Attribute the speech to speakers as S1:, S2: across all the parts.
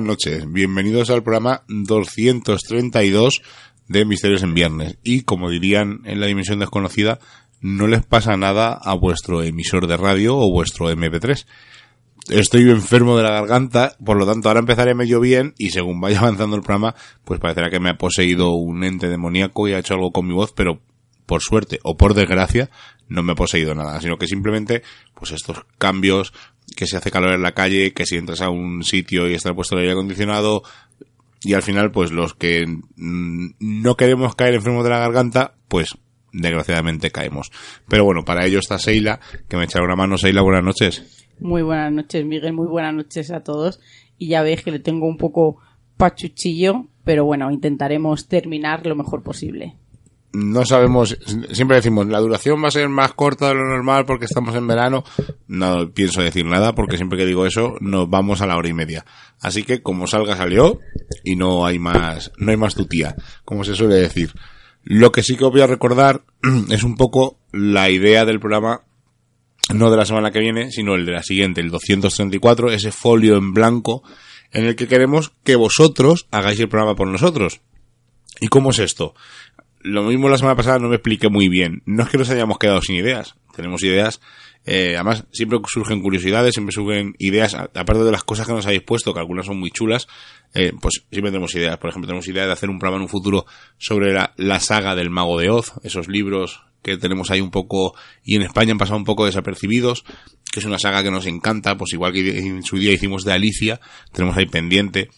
S1: buenas noches. Bienvenidos al programa 232 de Misterios en Viernes. Y como dirían en la dimensión desconocida, no les pasa nada a vuestro emisor de radio o vuestro MP3. Estoy enfermo de la garganta, por lo tanto ahora empezaré medio bien y según vaya avanzando el programa, pues parecerá que me ha poseído un ente demoníaco y ha hecho algo con mi voz, pero por suerte o por desgracia no me ha poseído nada, sino que simplemente pues estos cambios que se hace calor en la calle, que si entras a un sitio y está puesto el aire acondicionado y al final pues los que no queremos caer enfermos de la garganta, pues desgraciadamente caemos. Pero bueno, para ello está Seila, que me echará una mano. Seila, buenas noches.
S2: Muy buenas noches, Miguel. Muy buenas noches a todos. Y ya veis que le tengo un poco pachuchillo, pero bueno, intentaremos terminar lo mejor posible.
S1: No sabemos, siempre decimos, la duración va a ser más corta de lo normal porque estamos en verano. No pienso decir nada porque siempre que digo eso nos vamos a la hora y media. Así que como salga salió y no hay más, no hay más tutía, como se suele decir. Lo que sí que os voy a recordar es un poco la idea del programa, no de la semana que viene, sino el de la siguiente, el 234, ese folio en blanco en el que queremos que vosotros hagáis el programa por nosotros. ¿Y cómo es esto? Lo mismo la semana pasada no me expliqué muy bien. No es que nos hayamos quedado sin ideas. Tenemos ideas eh, además, siempre surgen curiosidades, siempre surgen ideas, aparte de las cosas que nos habéis puesto, que algunas son muy chulas, eh, pues siempre tenemos ideas. Por ejemplo, tenemos idea de hacer un programa en un futuro sobre la, la, saga del Mago de Oz, esos libros que tenemos ahí un poco, y en España han pasado un poco desapercibidos, que es una saga que nos encanta, pues igual que en su día hicimos de Alicia, tenemos ahí pendiente.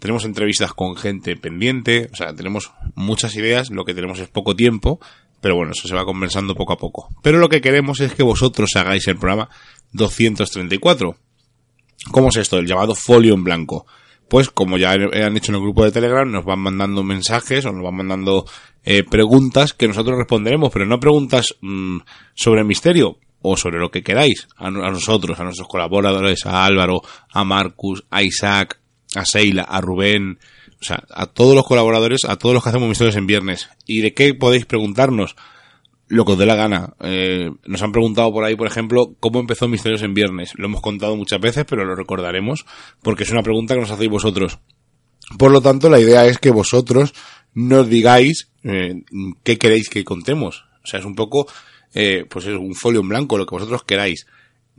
S1: Tenemos entrevistas con gente pendiente, o sea, tenemos muchas ideas, lo que tenemos es poco tiempo, pero bueno, eso se va conversando poco a poco. Pero lo que queremos es que vosotros hagáis el programa 234. ¿Cómo es esto? El llamado folio en blanco. Pues como ya han hecho en el grupo de Telegram, nos van mandando mensajes o nos van mandando eh, preguntas que nosotros responderemos, pero no preguntas mmm, sobre misterio o sobre lo que queráis. A, nosotros, a nuestros colaboradores, a Álvaro, a Marcus, a Isaac, a Seila, a Rubén, o sea, a todos los colaboradores, a todos los que hacemos misterios en viernes. ¿Y de qué podéis preguntarnos? Lo que os dé la gana. Eh, nos han preguntado por ahí, por ejemplo, cómo empezó Misterios en Viernes. Lo hemos contado muchas veces, pero lo recordaremos, porque es una pregunta que nos hacéis vosotros. Por lo tanto, la idea es que vosotros nos digáis eh, qué queréis que contemos. O sea, es un poco, eh, pues es un folio en blanco, lo que vosotros queráis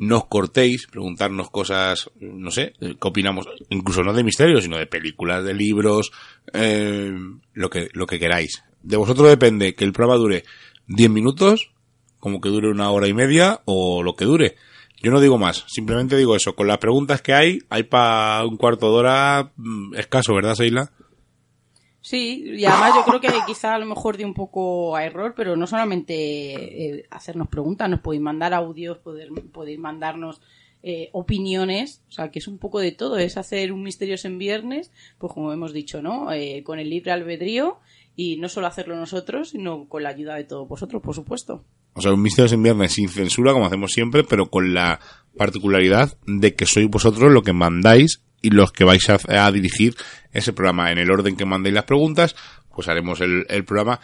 S1: nos cortéis, preguntarnos cosas, no sé, qué opinamos, incluso no de misterios, sino de películas, de libros, eh, lo que, lo que queráis. De vosotros depende que el programa dure 10 minutos, como que dure una hora y media, o lo que dure. Yo no digo más, simplemente digo eso. Con las preguntas que hay, hay para un cuarto de hora mm, escaso, ¿verdad, Seila?
S2: Sí, y además yo creo que quizá a lo mejor de un poco a error, pero no solamente eh, hacernos preguntas, nos podéis mandar audios, poder, podéis mandarnos eh, opiniones, o sea, que es un poco de todo, es hacer un Misterios en Viernes, pues como hemos dicho, ¿no? Eh, con el libre albedrío y no solo hacerlo nosotros, sino con la ayuda de todos vosotros, por supuesto.
S1: O sea, un Misterios en Viernes sin censura, como hacemos siempre, pero con la particularidad de que sois vosotros lo que mandáis y los que vais a, dirigir ese programa en el orden que mandéis las preguntas, pues haremos el, el programa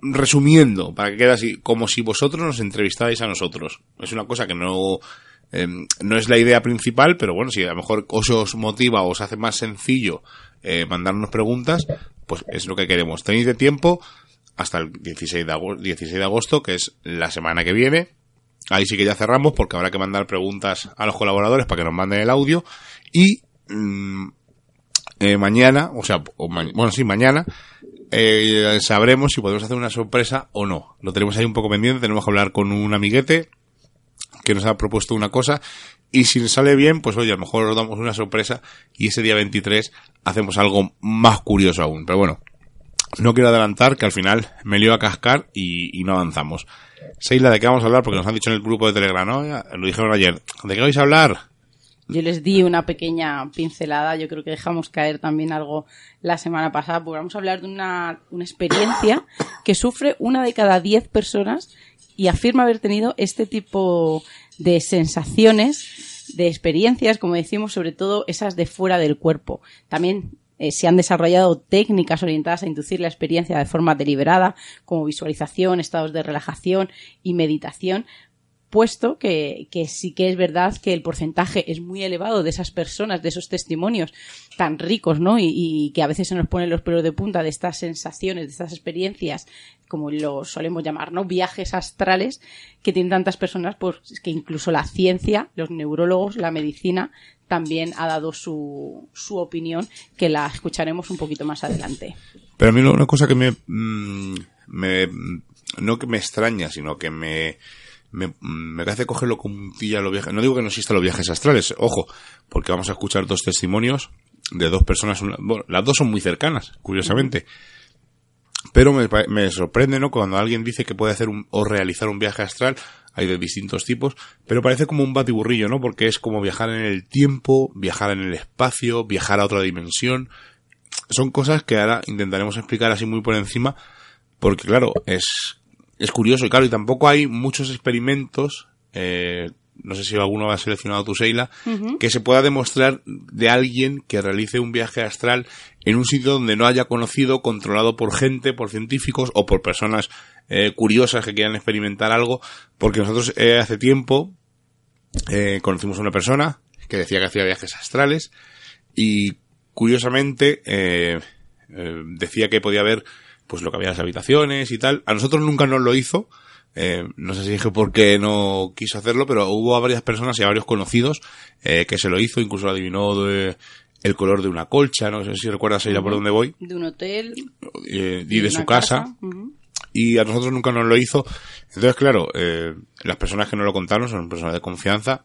S1: resumiendo, para que quede así, como si vosotros nos entrevistarais a nosotros. Es una cosa que no, eh, no es la idea principal, pero bueno, si a lo mejor os, os motiva o os hace más sencillo eh, mandarnos preguntas, pues es lo que queremos. Tenéis de tiempo hasta el 16 de, agosto, 16 de agosto, que es la semana que viene, Ahí sí que ya cerramos porque habrá que mandar preguntas a los colaboradores para que nos manden el audio. Y mmm, mañana, o sea, o bueno, sí, mañana, eh, sabremos si podemos hacer una sorpresa o no. Lo tenemos ahí un poco pendiente, tenemos que hablar con un amiguete que nos ha propuesto una cosa. Y si sale bien, pues oye, a lo mejor os damos una sorpresa y ese día 23 hacemos algo más curioso aún. Pero bueno, no quiero adelantar que al final me lío a cascar y no avanzamos. Seila, ¿de qué vamos a hablar? Porque nos han dicho en el grupo de Telegram, ¿no? Lo dijeron ayer. ¿De qué vais a hablar?
S2: Yo les di una pequeña pincelada, yo creo que dejamos caer también algo la semana pasada, porque vamos a hablar de una, una experiencia que sufre una de cada diez personas y afirma haber tenido este tipo de sensaciones, de experiencias, como decimos, sobre todo esas de fuera del cuerpo. También eh, se han desarrollado técnicas orientadas a inducir la experiencia de forma deliberada, como visualización, estados de relajación y meditación, puesto que, sí que es verdad que el porcentaje es muy elevado de esas personas, de esos testimonios tan ricos, ¿no? Y, y, que a veces se nos ponen los pelos de punta de estas sensaciones, de estas experiencias, como lo solemos llamar, ¿no? Viajes astrales que tienen tantas personas, pues que incluso la ciencia, los neurólogos, la medicina, también ha dado su, su opinión, que la escucharemos un poquito más adelante.
S1: Pero a mí una cosa que me, mm, me no que me extraña, sino que me, me, me hace cogerlo con un pilla los viajes. No digo que no existan los viajes astrales, ojo, porque vamos a escuchar dos testimonios de dos personas. Bueno, las dos son muy cercanas, curiosamente. Pero me, me sorprende, ¿no? Cuando alguien dice que puede hacer un, o realizar un viaje astral, hay de distintos tipos, pero parece como un batiburrillo, ¿no? Porque es como viajar en el tiempo, viajar en el espacio, viajar a otra dimensión. Son cosas que ahora intentaremos explicar así muy por encima, porque claro, es, es curioso y claro, y tampoco hay muchos experimentos, eh, no sé si alguno ha seleccionado tu Seila, uh -huh. que se pueda demostrar de alguien que realice un viaje astral en un sitio donde no haya conocido, controlado por gente, por científicos o por personas eh, curiosas que quieran experimentar algo, porque nosotros eh, hace tiempo eh, conocimos a una persona que decía que hacía viajes astrales y curiosamente eh, eh, decía que podía ver pues lo que había en las habitaciones y tal. A nosotros nunca nos lo hizo. Eh, no sé si dije por qué no quiso hacerlo, pero hubo a varias personas y a varios conocidos eh, que se lo hizo, incluso adivinó de, el color de una colcha, no sé si recuerdas ella -huh. por dónde voy.
S2: De un hotel.
S1: Eh, y de, de su casa. casa. Uh -huh. Y a nosotros nunca nos lo hizo. Entonces, claro, eh, las personas que nos lo contaron son personas de confianza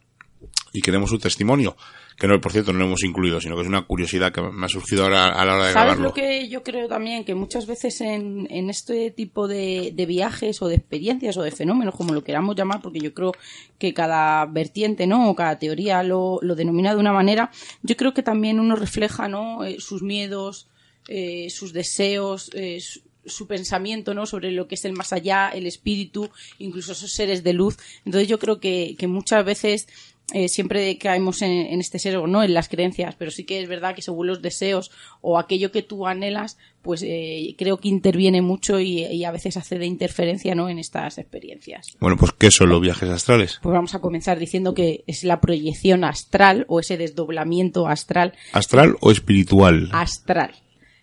S1: y queremos su testimonio que no, por cierto, no lo hemos incluido, sino que es una curiosidad que me ha surgido ahora a la hora de
S2: ¿Sabes
S1: grabarlo.
S2: lo que yo creo también? Que muchas veces en, en este tipo de, de, viajes o de experiencias o de fenómenos, como lo queramos llamar, porque yo creo que cada vertiente, ¿no? O cada teoría lo, lo denomina de una manera, yo creo que también uno refleja, ¿no? Eh, sus miedos, eh, sus deseos, eh, su, su pensamiento no sobre lo que es el más allá el espíritu incluso esos seres de luz entonces yo creo que, que muchas veces eh, siempre caemos en, en este ser no en las creencias, pero sí que es verdad que según los deseos o aquello que tú anhelas, pues eh, creo que interviene mucho y, y, a veces hace de interferencia ¿no? en estas experiencias.
S1: Bueno, pues ¿qué son los viajes astrales?
S2: Pues vamos a comenzar diciendo que es la proyección astral o ese desdoblamiento astral.
S1: ¿Astral o espiritual?
S2: Astral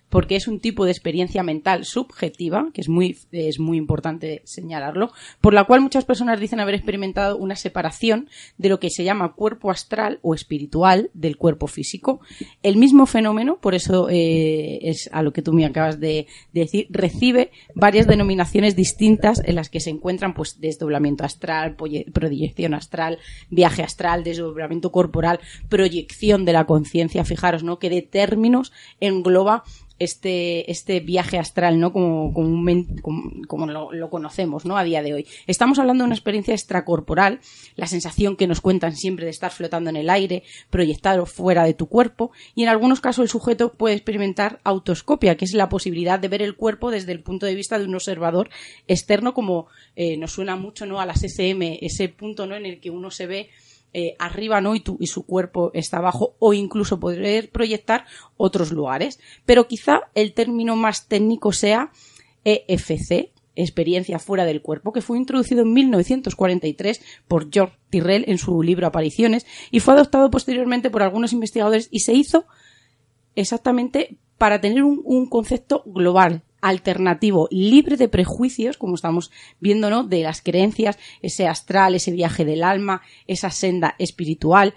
S2: porque es un tipo de experiencia mental subjetiva, que es muy, es muy importante señalarlo, por la cual muchas personas dicen haber experimentado una separación de lo que se llama cuerpo astral o espiritual del cuerpo físico. El mismo fenómeno, por eso eh, es a lo que tú me acabas de, de, decir, recibe varias denominaciones distintas en las que se encuentran pues desdoblamiento astral, proyección astral, viaje astral, desdoblamiento corporal, proyección de la conciencia, fijaros, ¿no? Que de términos engloba este, este viaje astral, ¿no? Como, como, lo, conocemos, ¿no? A día de hoy. Estamos hablando de una experiencia extracorporal, la sensación que nos cuentan siempre de estar flotando en el aire, proyectado fuera de tu cuerpo, y en algunos casos el sujeto puede experimentar autoscopia, que es la posibilidad de ver el cuerpo desde el punto de vista de un observador externo, como eh, nos suena mucho, ¿no? A las SM, ese punto, ¿no? En el que uno se ve eh, arriba no y, y su cuerpo está abajo o incluso poder proyectar otros lugares. Pero quizá el término más técnico sea EFC, experiencia fuera del cuerpo, que fue introducido en 1943 por George Tyrrell en su libro Apariciones y fue adoptado posteriormente por algunos investigadores y se hizo exactamente para tener un concepto global alternativo, libre de prejuicios, como estamos viendo, ¿no? De las creencias, ese astral, ese viaje del alma, esa senda espiritual.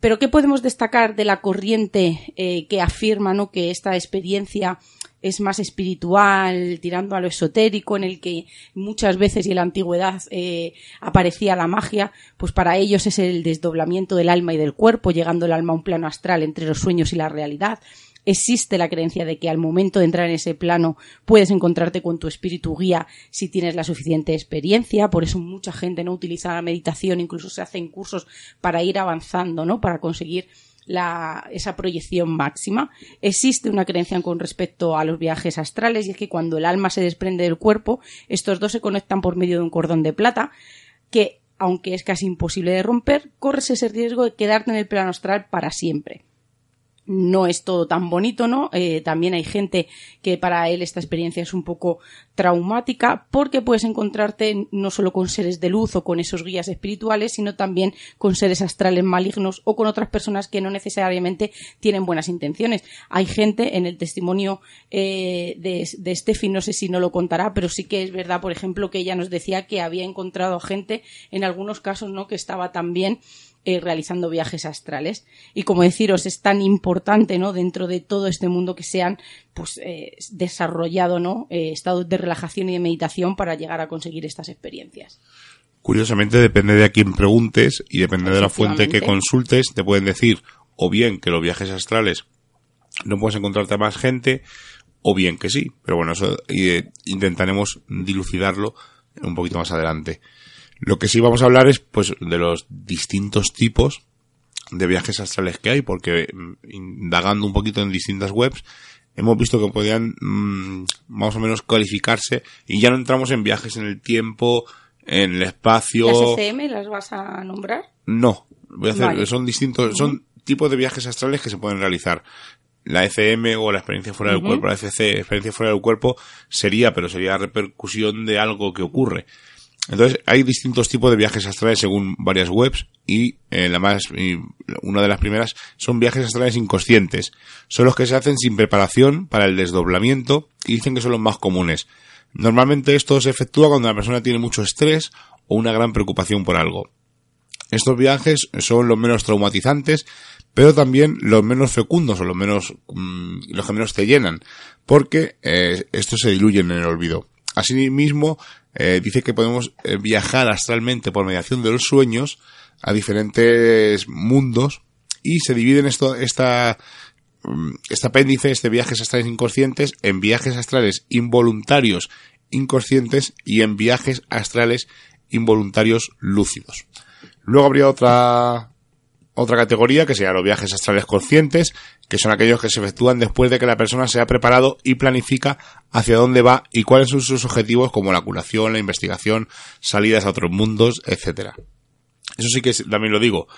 S2: Pero ¿qué podemos destacar de la corriente eh, que afirma, ¿no? Que esta experiencia es más espiritual, tirando a lo esotérico, en el que muchas veces y en la antigüedad eh, aparecía la magia, pues para ellos es el desdoblamiento del alma y del cuerpo, llegando el alma a un plano astral entre los sueños y la realidad existe la creencia de que al momento de entrar en ese plano puedes encontrarte con tu espíritu guía si tienes la suficiente experiencia, por eso mucha gente no utiliza la meditación, incluso se hacen cursos para ir avanzando, ¿no? Para conseguir la, esa proyección máxima. Existe una creencia con respecto a los viajes astrales y es que cuando el alma se desprende del cuerpo, estos dos se conectan por medio de un cordón de plata que, aunque es casi imposible de romper, corres ese riesgo de quedarte en el plano astral para siempre. No es todo tan bonito, ¿no? Eh, también hay gente que para él esta experiencia es un poco traumática porque puedes encontrarte no solo con seres de luz o con esos guías espirituales, sino también con seres astrales malignos o con otras personas que no necesariamente tienen buenas intenciones. Hay gente en el testimonio eh, de, de Steffi, no sé si no lo contará, pero sí que es verdad, por ejemplo, que ella nos decía que había encontrado gente en algunos casos, ¿no? Que estaba también eh, realizando viajes astrales. Y como deciros, es tan importante, ¿no? Dentro de todo este mundo que sean, pues, eh, desarrollado, ¿no? Eh, estados de relajación y de meditación para llegar a conseguir estas experiencias.
S1: Curiosamente, depende de a quién preguntes y depende de la fuente que consultes, te pueden decir o bien que los viajes astrales no puedes encontrarte a más gente, o bien que sí. Pero bueno, eso intentaremos dilucidarlo un poquito más adelante. Lo que sí vamos a hablar es pues de los distintos tipos de viajes astrales que hay, porque mm, indagando un poquito en distintas webs, hemos visto que podían mm, más o menos calificarse y ya no entramos en viajes en el tiempo, en el espacio.
S2: ¿Las ECM las vas a nombrar?
S1: No, voy a hacer, son distintos, son tipos de viajes astrales que se pueden realizar. La ECM o la experiencia fuera del cuerpo, la FC, experiencia fuera del cuerpo, sería, pero sería repercusión de algo que ocurre. Entonces, hay distintos tipos de viajes astrales según varias webs y eh, la más, una de las primeras son viajes astrales inconscientes. Son los que se hacen sin preparación para el desdoblamiento y dicen que son los más comunes. Normalmente esto se efectúa cuando la persona tiene mucho estrés o una gran preocupación por algo. Estos viajes son los menos traumatizantes, pero también los menos fecundos o los menos, mm, los que menos te llenan, porque eh, estos se diluyen en el olvido. Asimismo, eh, dice que podemos eh, viajar astralmente por mediación de los sueños a diferentes mundos y se dividen esto, esta, mm, este apéndice, este viajes astrales inconscientes, en viajes astrales involuntarios inconscientes y en viajes astrales involuntarios lúcidos. Luego habría otra, otra categoría que sería los viajes astrales conscientes, que son aquellos que se efectúan después de que la persona se ha preparado y planifica hacia dónde va y cuáles son sus objetivos como la curación, la investigación, salidas a otros mundos, etcétera. Eso sí que también lo digo.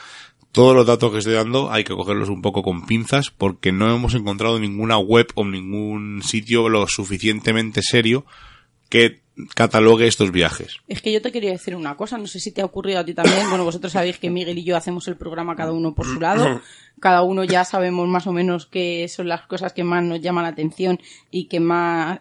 S1: Todos los datos que estoy dando hay que cogerlos un poco con pinzas porque no hemos encontrado ninguna web o ningún sitio lo suficientemente serio que catalogue estos viajes.
S2: Es que yo te quería decir una cosa, no sé si te ha ocurrido a ti también. Bueno, vosotros sabéis que Miguel y yo hacemos el programa cada uno por su lado. Cada uno ya sabemos más o menos qué son las cosas que más nos llaman la atención y que más,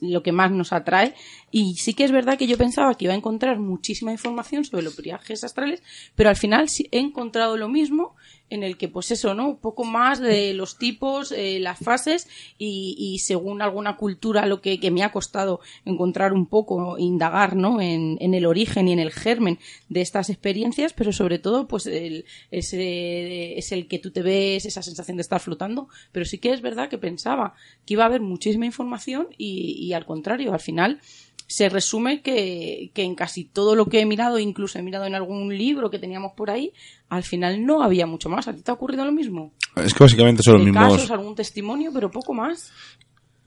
S2: lo que más nos atrae. Y sí que es verdad que yo pensaba que iba a encontrar muchísima información sobre los viajes astrales, pero al final sí he encontrado lo mismo en el que, pues eso, ¿no? Un poco más de los tipos, eh, las fases y, según alguna cultura, lo que, me ha costado encontrar un poco, indagar, ¿no? En, el origen y en el germen de estas experiencias, pero sobre todo, pues el, es, es el que tú te ves, esa sensación de estar flotando, pero sí que es verdad que pensaba que iba a haber muchísima información y, y al contrario, al final se resume que, en casi todo lo que he mirado, incluso he mirado en algún libro que teníamos por ahí, al final no había mucho más. ¿A ti te ha ocurrido lo mismo?
S1: Es que básicamente son los mismos.
S2: casos, algún testimonio, pero poco más.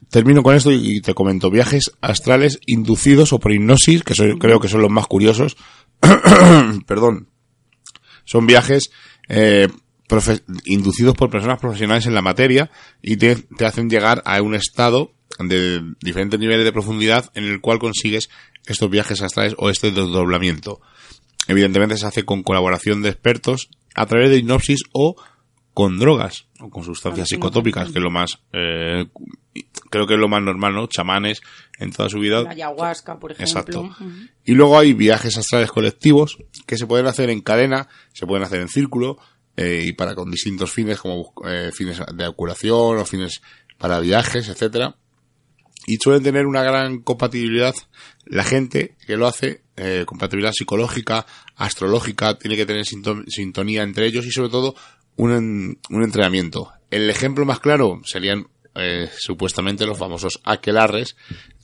S1: Termino con esto y te comento. Viajes astrales inducidos o por hipnosis, que creo que son los más curiosos. Perdón. Son viajes eh, inducidos por personas profesionales en la materia y te hacen llegar a un estado de diferentes niveles de profundidad en el cual consigues estos viajes astrales o este desdoblamiento. Evidentemente se hace con colaboración de expertos a través de hipnosis o con drogas o con sustancias psicotópicas, que es lo más, eh, creo que es lo más normal, ¿no? Chamanes en toda su vida.
S2: La ayahuasca, por ejemplo.
S1: Exacto. Y luego hay viajes astrales colectivos que se pueden hacer en cadena, se pueden hacer en círculo, eh, y para con distintos fines como eh, fines de curación o fines para viajes, etcétera y suelen tener una gran compatibilidad la gente que lo hace, eh, compatibilidad psicológica, astrológica, tiene que tener sintonía entre ellos y sobre todo un, un entrenamiento. El ejemplo más claro serían eh, supuestamente los famosos aquelarres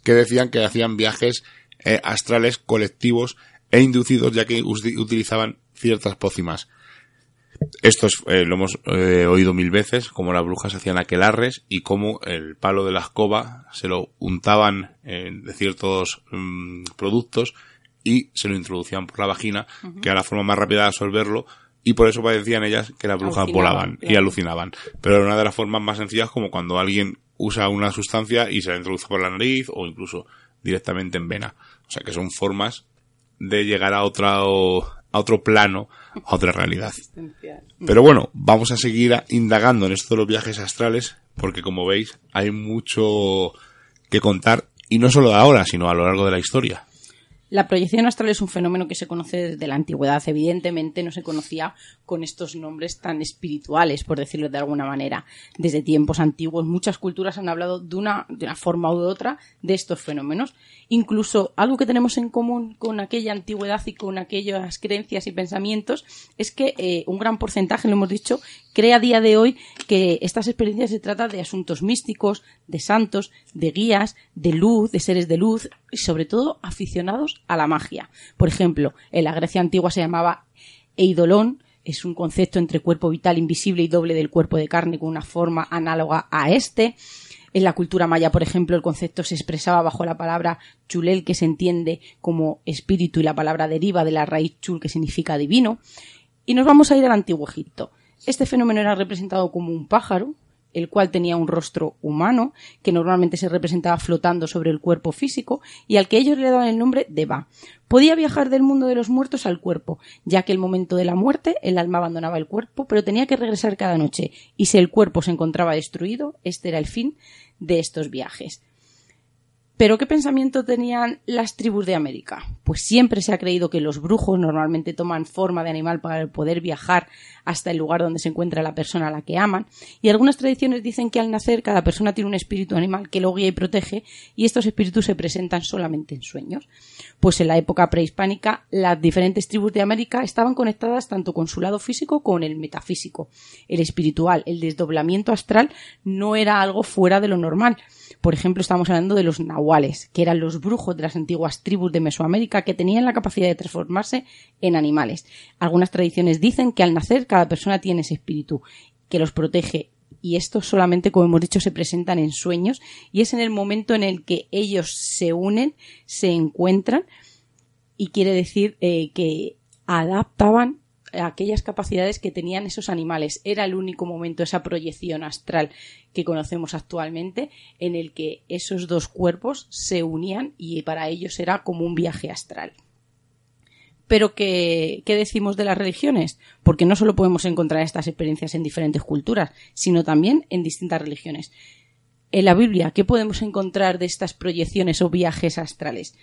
S1: que decían que hacían viajes eh, astrales colectivos e inducidos ya que utilizaban ciertas pócimas. Esto eh, lo hemos eh, oído mil veces, como las brujas hacían aquelarres y cómo el palo de la escoba se lo untaban de ciertos mm, productos y se lo introducían por la vagina, que era la forma más rápida de absorberlo y por eso decían ellas que las brujas
S2: Alucinaban,
S1: volaban y alucinaban. Pero era una de las formas más sencillas como cuando alguien usa una sustancia y se la introduce por la nariz o incluso directamente en vena. O sea que son formas de llegar a otro, a otro plano, a otra realidad. Pero bueno, vamos a seguir indagando en esto de los viajes astrales, porque como veis, hay mucho que contar, y no solo de ahora, sino a lo largo de la historia.
S2: La proyección astral es un fenómeno que se conoce desde la antigüedad. Evidentemente no se conocía con estos nombres tan espirituales, por decirlo de alguna manera. Desde tiempos antiguos muchas culturas han hablado de una, de una forma u otra de estos fenómenos. Incluso algo que tenemos en común con aquella antigüedad y con aquellas creencias y pensamientos es que eh, un gran porcentaje, lo hemos dicho, cree a día de hoy que estas experiencias se tratan de asuntos místicos, de santos, de guías, de luz, de seres de luz y sobre todo aficionados a la magia. Por ejemplo, en la Grecia antigua se llamaba eidolon, es un concepto entre cuerpo vital invisible y doble del cuerpo de carne con una forma análoga a este. En la cultura maya, por ejemplo, el concepto se expresaba bajo la palabra chulel, que se entiende como espíritu, y la palabra deriva de la raíz chul, que significa divino. Y nos vamos a ir al antiguo Egipto. Este fenómeno era representado como un pájaro, el cual tenía un rostro humano, que normalmente se representaba flotando sobre el cuerpo físico, y al que ellos le daban el nombre de Ba. Podía viajar del mundo de los muertos al cuerpo, ya que el momento de la muerte el alma abandonaba el cuerpo, pero tenía que regresar cada noche, y si el cuerpo se encontraba destruido, este era el fin de estos viajes. ¿Pero qué pensamiento tenían las tribus de América? Pues siempre se ha creído que los brujos normalmente toman forma de animal para poder viajar hasta el lugar donde se encuentra la persona a la que aman, y algunas tradiciones dicen que al nacer cada persona tiene un espíritu animal que lo guía y protege, y estos espíritus se presentan solamente en sueños. Pues en la época prehispánica, las diferentes tribus de América estaban conectadas tanto con su lado físico como con el metafísico. El espiritual, el desdoblamiento astral, no era algo fuera de lo normal. Por ejemplo, estamos hablando de los que eran los brujos de las antiguas tribus de Mesoamérica que tenían la capacidad de transformarse en animales. Algunas tradiciones dicen que al nacer cada persona tiene ese espíritu que los protege y estos solamente, como hemos dicho, se presentan en sueños y es en el momento en el que ellos se unen, se encuentran y quiere decir eh, que adaptaban aquellas capacidades que tenían esos animales. Era el único momento, esa proyección astral que conocemos actualmente, en el que esos dos cuerpos se unían y para ellos era como un viaje astral. Pero ¿qué, ¿qué decimos de las religiones? Porque no solo podemos encontrar estas experiencias en diferentes culturas, sino también en distintas religiones. En la Biblia, ¿qué podemos encontrar de estas proyecciones o viajes astrales?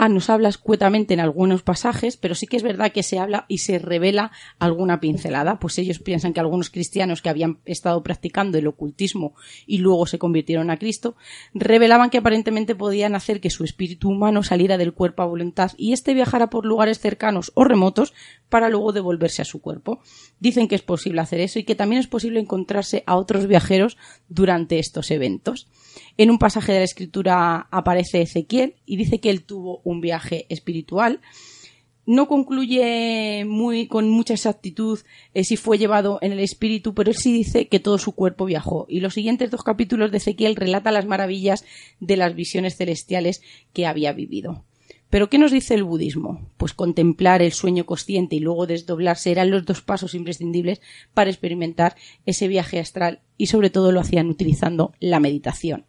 S2: Ah, nos habla escuetamente en algunos pasajes, pero sí que es verdad que se habla y se revela alguna pincelada, pues ellos piensan que algunos cristianos que habían estado practicando el ocultismo y luego se convirtieron a Cristo, revelaban que aparentemente podían hacer que su espíritu humano saliera del cuerpo a voluntad y éste viajara por lugares cercanos o remotos para luego devolverse a su cuerpo. Dicen que es posible hacer eso y que también es posible encontrarse a otros viajeros durante estos eventos. En un pasaje de la escritura aparece Ezequiel y dice que él tuvo un viaje espiritual. No concluye muy, con mucha exactitud eh, si fue llevado en el espíritu, pero él sí dice que todo su cuerpo viajó. Y los siguientes dos capítulos de Ezequiel relata las maravillas de las visiones celestiales que había vivido. Pero ¿qué nos dice el budismo? Pues contemplar el sueño consciente y luego desdoblarse eran los dos pasos imprescindibles para experimentar ese viaje astral y sobre todo lo hacían utilizando la meditación.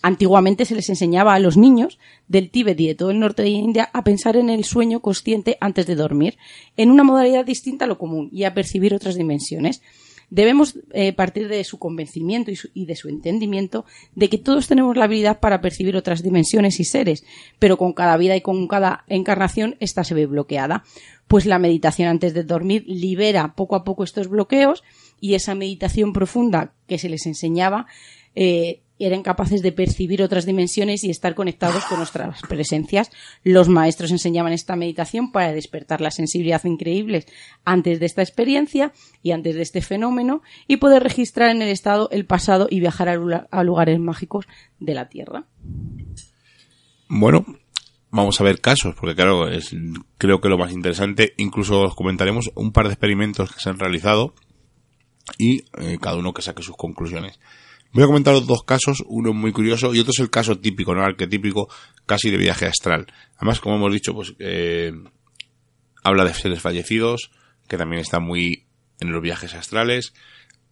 S2: Antiguamente se les enseñaba a los niños del Tíbet y de todo el norte de India a pensar en el sueño consciente antes de dormir, en una modalidad distinta a lo común y a percibir otras dimensiones. Debemos eh, partir de su convencimiento y, de su entendimiento de que todos tenemos la habilidad para percibir otras dimensiones y seres, pero con cada vida y con cada encarnación esta se ve bloqueada. Pues la meditación antes de dormir libera poco a poco estos bloqueos y esa meditación profunda que se les enseñaba eh, eran capaces de percibir otras dimensiones y estar conectados con nuestras presencias. Los maestros enseñaban esta meditación para despertar la sensibilidad increíbles antes de esta experiencia y antes de este fenómeno y poder registrar en el estado el pasado y viajar a lugares mágicos de la Tierra.
S1: Bueno, vamos a ver casos, porque claro, es creo que lo más interesante, incluso os comentaremos un par de experimentos que se han realizado y eh, cada uno que saque sus conclusiones. Voy a comentaros dos casos, uno muy curioso y otro es el caso típico, ¿no? Arquetípico, casi de viaje astral. Además, como hemos dicho, pues eh, habla de seres fallecidos, que también está muy en los viajes astrales,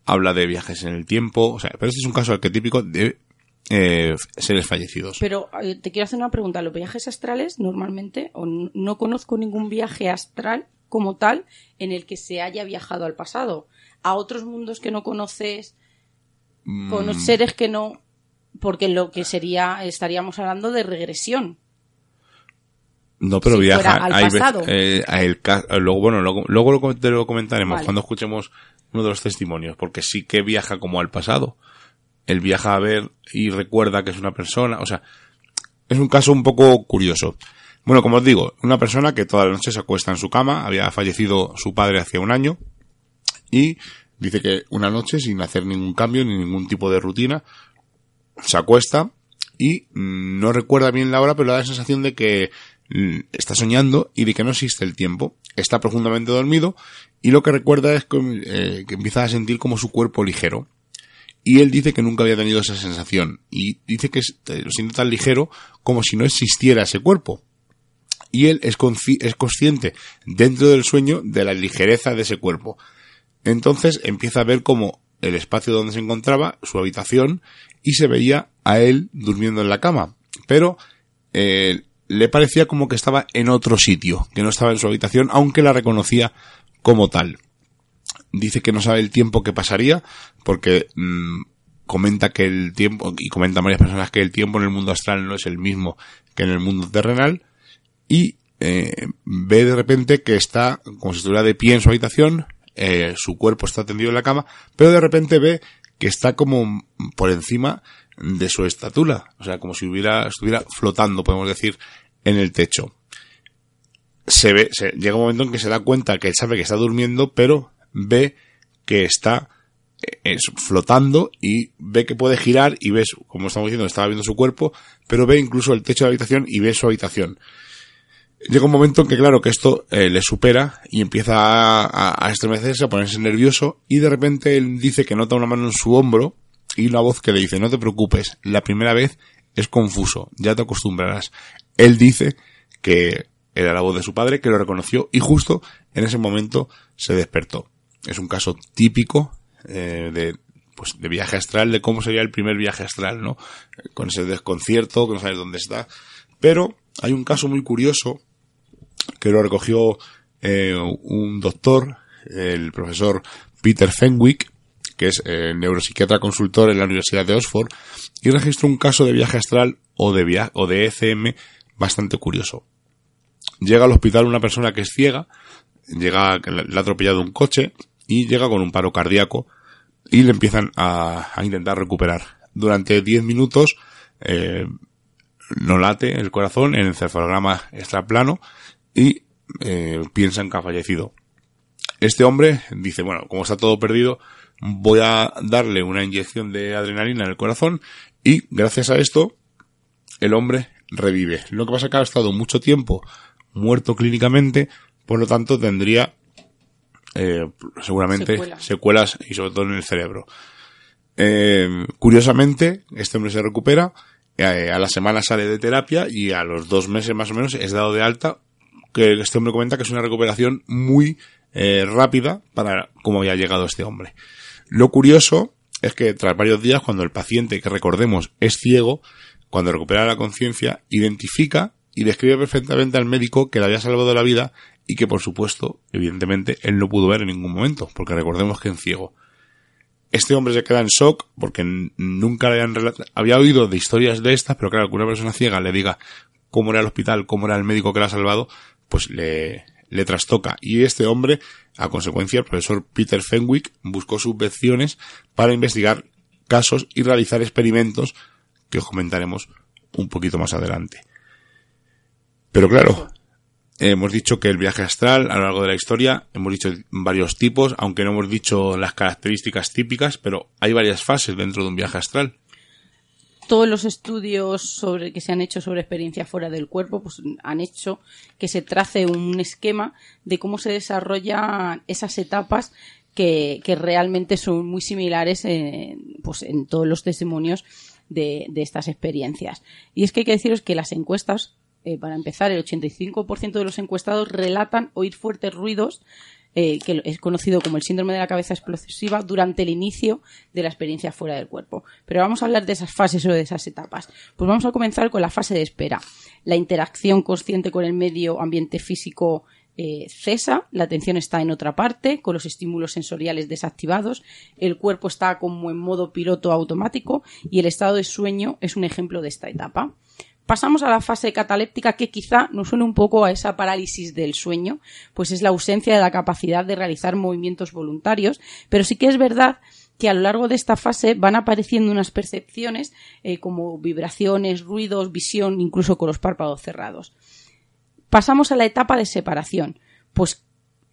S1: habla de viajes en el tiempo, o sea, pero este es un caso arquetípico de eh, seres fallecidos.
S2: Pero eh, te quiero hacer una pregunta. Los viajes astrales, normalmente, o no conozco ningún viaje astral como tal en el que se haya viajado al pasado. A otros mundos que no conoces, con
S1: Mm,
S2: seres que no. Porque lo que sería, estaríamos hablando de regresión.
S1: No, pero
S2: si
S1: viaja.
S2: al
S1: hay
S2: pasado.
S1: eh, a el luego, bueno, luego, luego te lo comentaremos
S2: Vale.
S1: cuando escuchemos uno de los testimonios, porque sí que viaja como al pasado. Él viaja a ver y recuerda que es una persona, o sea, es un caso un poco curioso. Bueno, como os digo, una persona que toda la noche se acuesta en su cama, había fallecido su padre hacía un año, y dice que una noche, sin hacer ningún cambio ni ningún tipo de rutina, se acuesta y no recuerda bien la hora, pero da la sensación de que está soñando y de que no existe el tiempo. Está profundamente dormido y lo que recuerda es que, eh, que empieza a sentir como su cuerpo ligero. Y él dice que nunca había tenido esa sensación y dice que eh, lo siente tan ligero como si no existiera ese cuerpo. Y él es, es consciente dentro del sueño de la ligereza de ese cuerpo. Entonces empieza a ver como el espacio donde se encontraba, su habitación, y se veía a él durmiendo en la cama. Pero eh, le parecía como que estaba en otro sitio, que no estaba en su habitación, aunque la reconocía como tal. Dice que no sabe el tiempo que pasaría, porque mm, comenta que el tiempo, y comentan varias personas que el tiempo en el mundo astral no es el mismo que en el mundo terrenal, y eh, ve de repente que está como si estuviera de pie en su habitación, eh, su cuerpo está tendido en la cama, pero de repente ve que está como por encima de su estatura, o sea, como si hubiera, estuviera flotando, podemos decir, en el techo. Se ve, se, llega un momento en que se da cuenta que sabe que está durmiendo, pero ve que está eh, flotando y ve que puede girar y ves, como estamos diciendo, estaba viendo su cuerpo, pero ve incluso el techo de la habitación y ve su habitación llega un momento en que claro que esto eh, le supera y empieza a, estremecerse, a ponerse nervioso y de repente él dice que nota una mano en su hombro y una voz que le dice no te preocupes, la primera vez es confuso, ya te acostumbrarás. Él dice que era la voz de su padre, que lo reconoció y justo en ese momento se despertó. Es un caso típico eh, de pues de viaje astral, de cómo sería el primer viaje astral, ¿no? Con ese desconcierto, que no sabes dónde está. Pero hay un caso muy curioso que lo recogió eh, un doctor, el profesor Peter Fenwick, que es eh, neuropsiquiatra consultor en la Universidad de Oxford, y registró un caso de viaje astral o de, via o de ECM bastante curioso. Llega al hospital una persona que es ciega, llega, le ha atropellado un coche y llega con un paro cardíaco y le empiezan a, a intentar recuperar. Durante 10 minutos eh, no late el corazón, el encefalograma está plano y eh, piensan que ha fallecido. Este hombre dice, bueno, como está todo perdido, voy a darle una inyección de adrenalina en el corazón y gracias a esto el hombre revive. Lo que pasa es que ha estado mucho tiempo muerto clínicamente, por lo tanto tendría eh, seguramente
S2: Secuelas.
S1: secuelas y sobre todo en el cerebro. Eh, curiosamente, este hombre se recupera, eh, a la semana sale de terapia y a los dos meses más o menos es dado de alta, que este hombre comenta que es una recuperación muy eh, rápida para cómo había llegado este hombre. Lo curioso es que tras varios días, cuando el paciente, que recordemos es ciego, cuando recupera la conciencia, identifica y describe perfectamente al médico que le había salvado la vida y que por supuesto, evidentemente, él no pudo ver en ningún momento, porque recordemos que es ciego. Este hombre se queda en shock porque nunca le habían había oído de historias de estas, pero claro, que una persona ciega le diga cómo era el hospital, cómo era el médico que la ha salvado, pues le, trastoca. Y este hombre, a consecuencia, el profesor Peter Fenwick buscó subvenciones para investigar casos y realizar experimentos que os comentaremos un poquito más adelante. Pero claro, hemos dicho que el viaje astral a lo largo de la historia, hemos dicho varios tipos, aunque no hemos dicho las características típicas, pero hay varias fases dentro de un viaje astral.
S2: Todos los estudios sobre que se han hecho sobre experiencia fuera del cuerpo pues han hecho que se trace un esquema de cómo se desarrollan esas etapas que, que realmente son muy similares en, pues en todos los testimonios de, de estas experiencias. Y es que hay que deciros que las encuestas, eh, para empezar, el 85% de los encuestados relatan oír fuertes ruidos eh, que es conocido como el síndrome de la cabeza explosiva, durante el inicio de la experiencia fuera del cuerpo. Pero vamos a hablar de esas fases o de esas etapas. Pues vamos a comenzar con la fase de espera. La interacción consciente con el medio ambiente físico eh, cesa, la atención está en otra parte, con los estímulos sensoriales desactivados, el cuerpo está como en modo piloto automático y el estado de sueño es un ejemplo de esta etapa. Pasamos a la fase cataléptica que quizá nos suene un poco a esa parálisis del sueño, pues es la ausencia de la capacidad de realizar movimientos voluntarios, pero sí que es verdad que a lo largo de esta fase van apareciendo unas percepciones eh, como vibraciones, ruidos, visión, incluso con los párpados cerrados. Pasamos a la etapa de separación, pues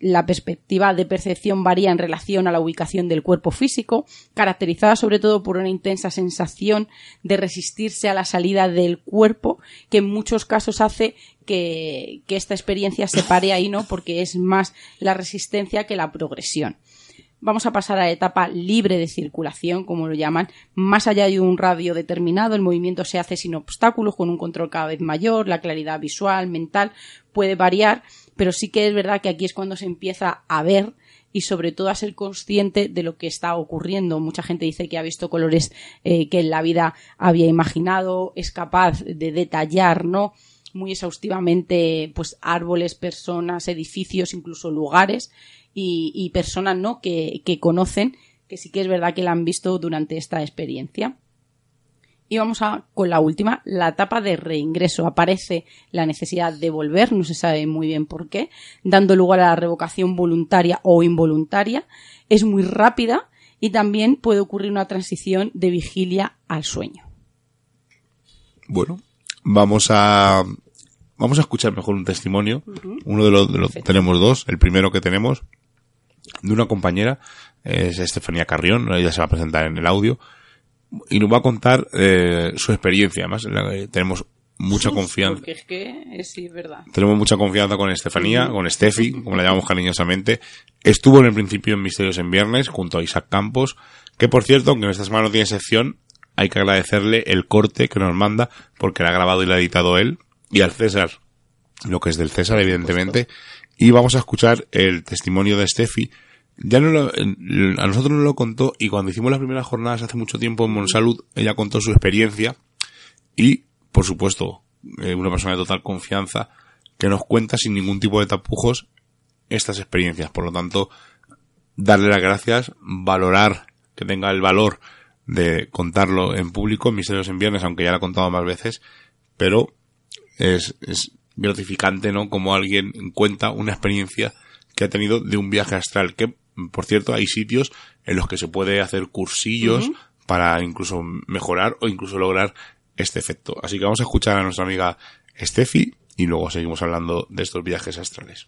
S2: la perspectiva de percepción varía en relación a la ubicación del cuerpo físico, caracterizada sobre todo por una intensa sensación de resistirse a la salida del cuerpo, que en muchos casos hace que, esta experiencia se pare ahí, ¿no? Porque es más la resistencia que la progresión vamos a pasar a la etapa libre de circulación, como lo llaman. Más allá de un radio determinado, el movimiento se hace sin obstáculos, con un control cada vez mayor, la claridad visual, mental, puede variar, pero sí que es verdad que aquí es cuando se empieza a ver y sobre todo a ser consciente de lo que está ocurriendo. Mucha gente dice que ha visto colores eh, que en la vida había imaginado, es capaz de detallar, ¿no? muy exhaustivamente pues árboles, personas, edificios, incluso lugares y, personas ¿no? Que, que, conocen, que sí que es verdad que la han visto durante esta experiencia. Y vamos a con la última, la etapa de reingreso. Aparece la necesidad de volver, no se sabe muy bien por qué, dando lugar a la revocación voluntaria o involuntaria. Es muy rápida y también puede ocurrir una transición de vigilia al sueño.
S1: Bueno, vamos a vamos a escuchar mejor un testimonio. Uno de los, de los tenemos dos. El primero que tenemos de una compañera, es Estefanía Carrión, ella se va a presentar en el audio, y nos va a contar eh, su experiencia. Además, tenemos mucha confianza.
S2: Porque es que es verdad.
S1: Tenemos mucha confianza con Estefanía, con Steffi, como la llamamos cariñosamente. Estuvo en el principio en Misterios en Viernes junto a Isaac Campos, que por cierto, aunque en esta semana no tiene sección, hay que agradecerle el corte que nos manda porque lo ha grabado y lo ha editado él, y al César, lo que es del César, evidentemente, y vamos a escuchar el testimonio de Steffi. Ya no lo, a nosotros nos lo contó y cuando hicimos las primeras jornadas hace mucho tiempo en Monsalud, ella contó su experiencia y, por supuesto, eh, una persona de total confianza que nos cuenta sin ningún tipo de tapujos estas experiencias. Por lo tanto, darle las gracias, valorar que tenga el valor de contarlo en público, Misterios en Viernes, aunque ya lo ha contado más veces, pero es, es gratificante, ¿no? Como alguien cuenta una experiencia que ha tenido de un viaje astral, que, por cierto, hay sitios en los que se puede hacer cursillos para incluso mejorar o incluso lograr este efecto. Así que vamos a escuchar a nuestra amiga Steffi y luego seguimos hablando de estos viajes astrales.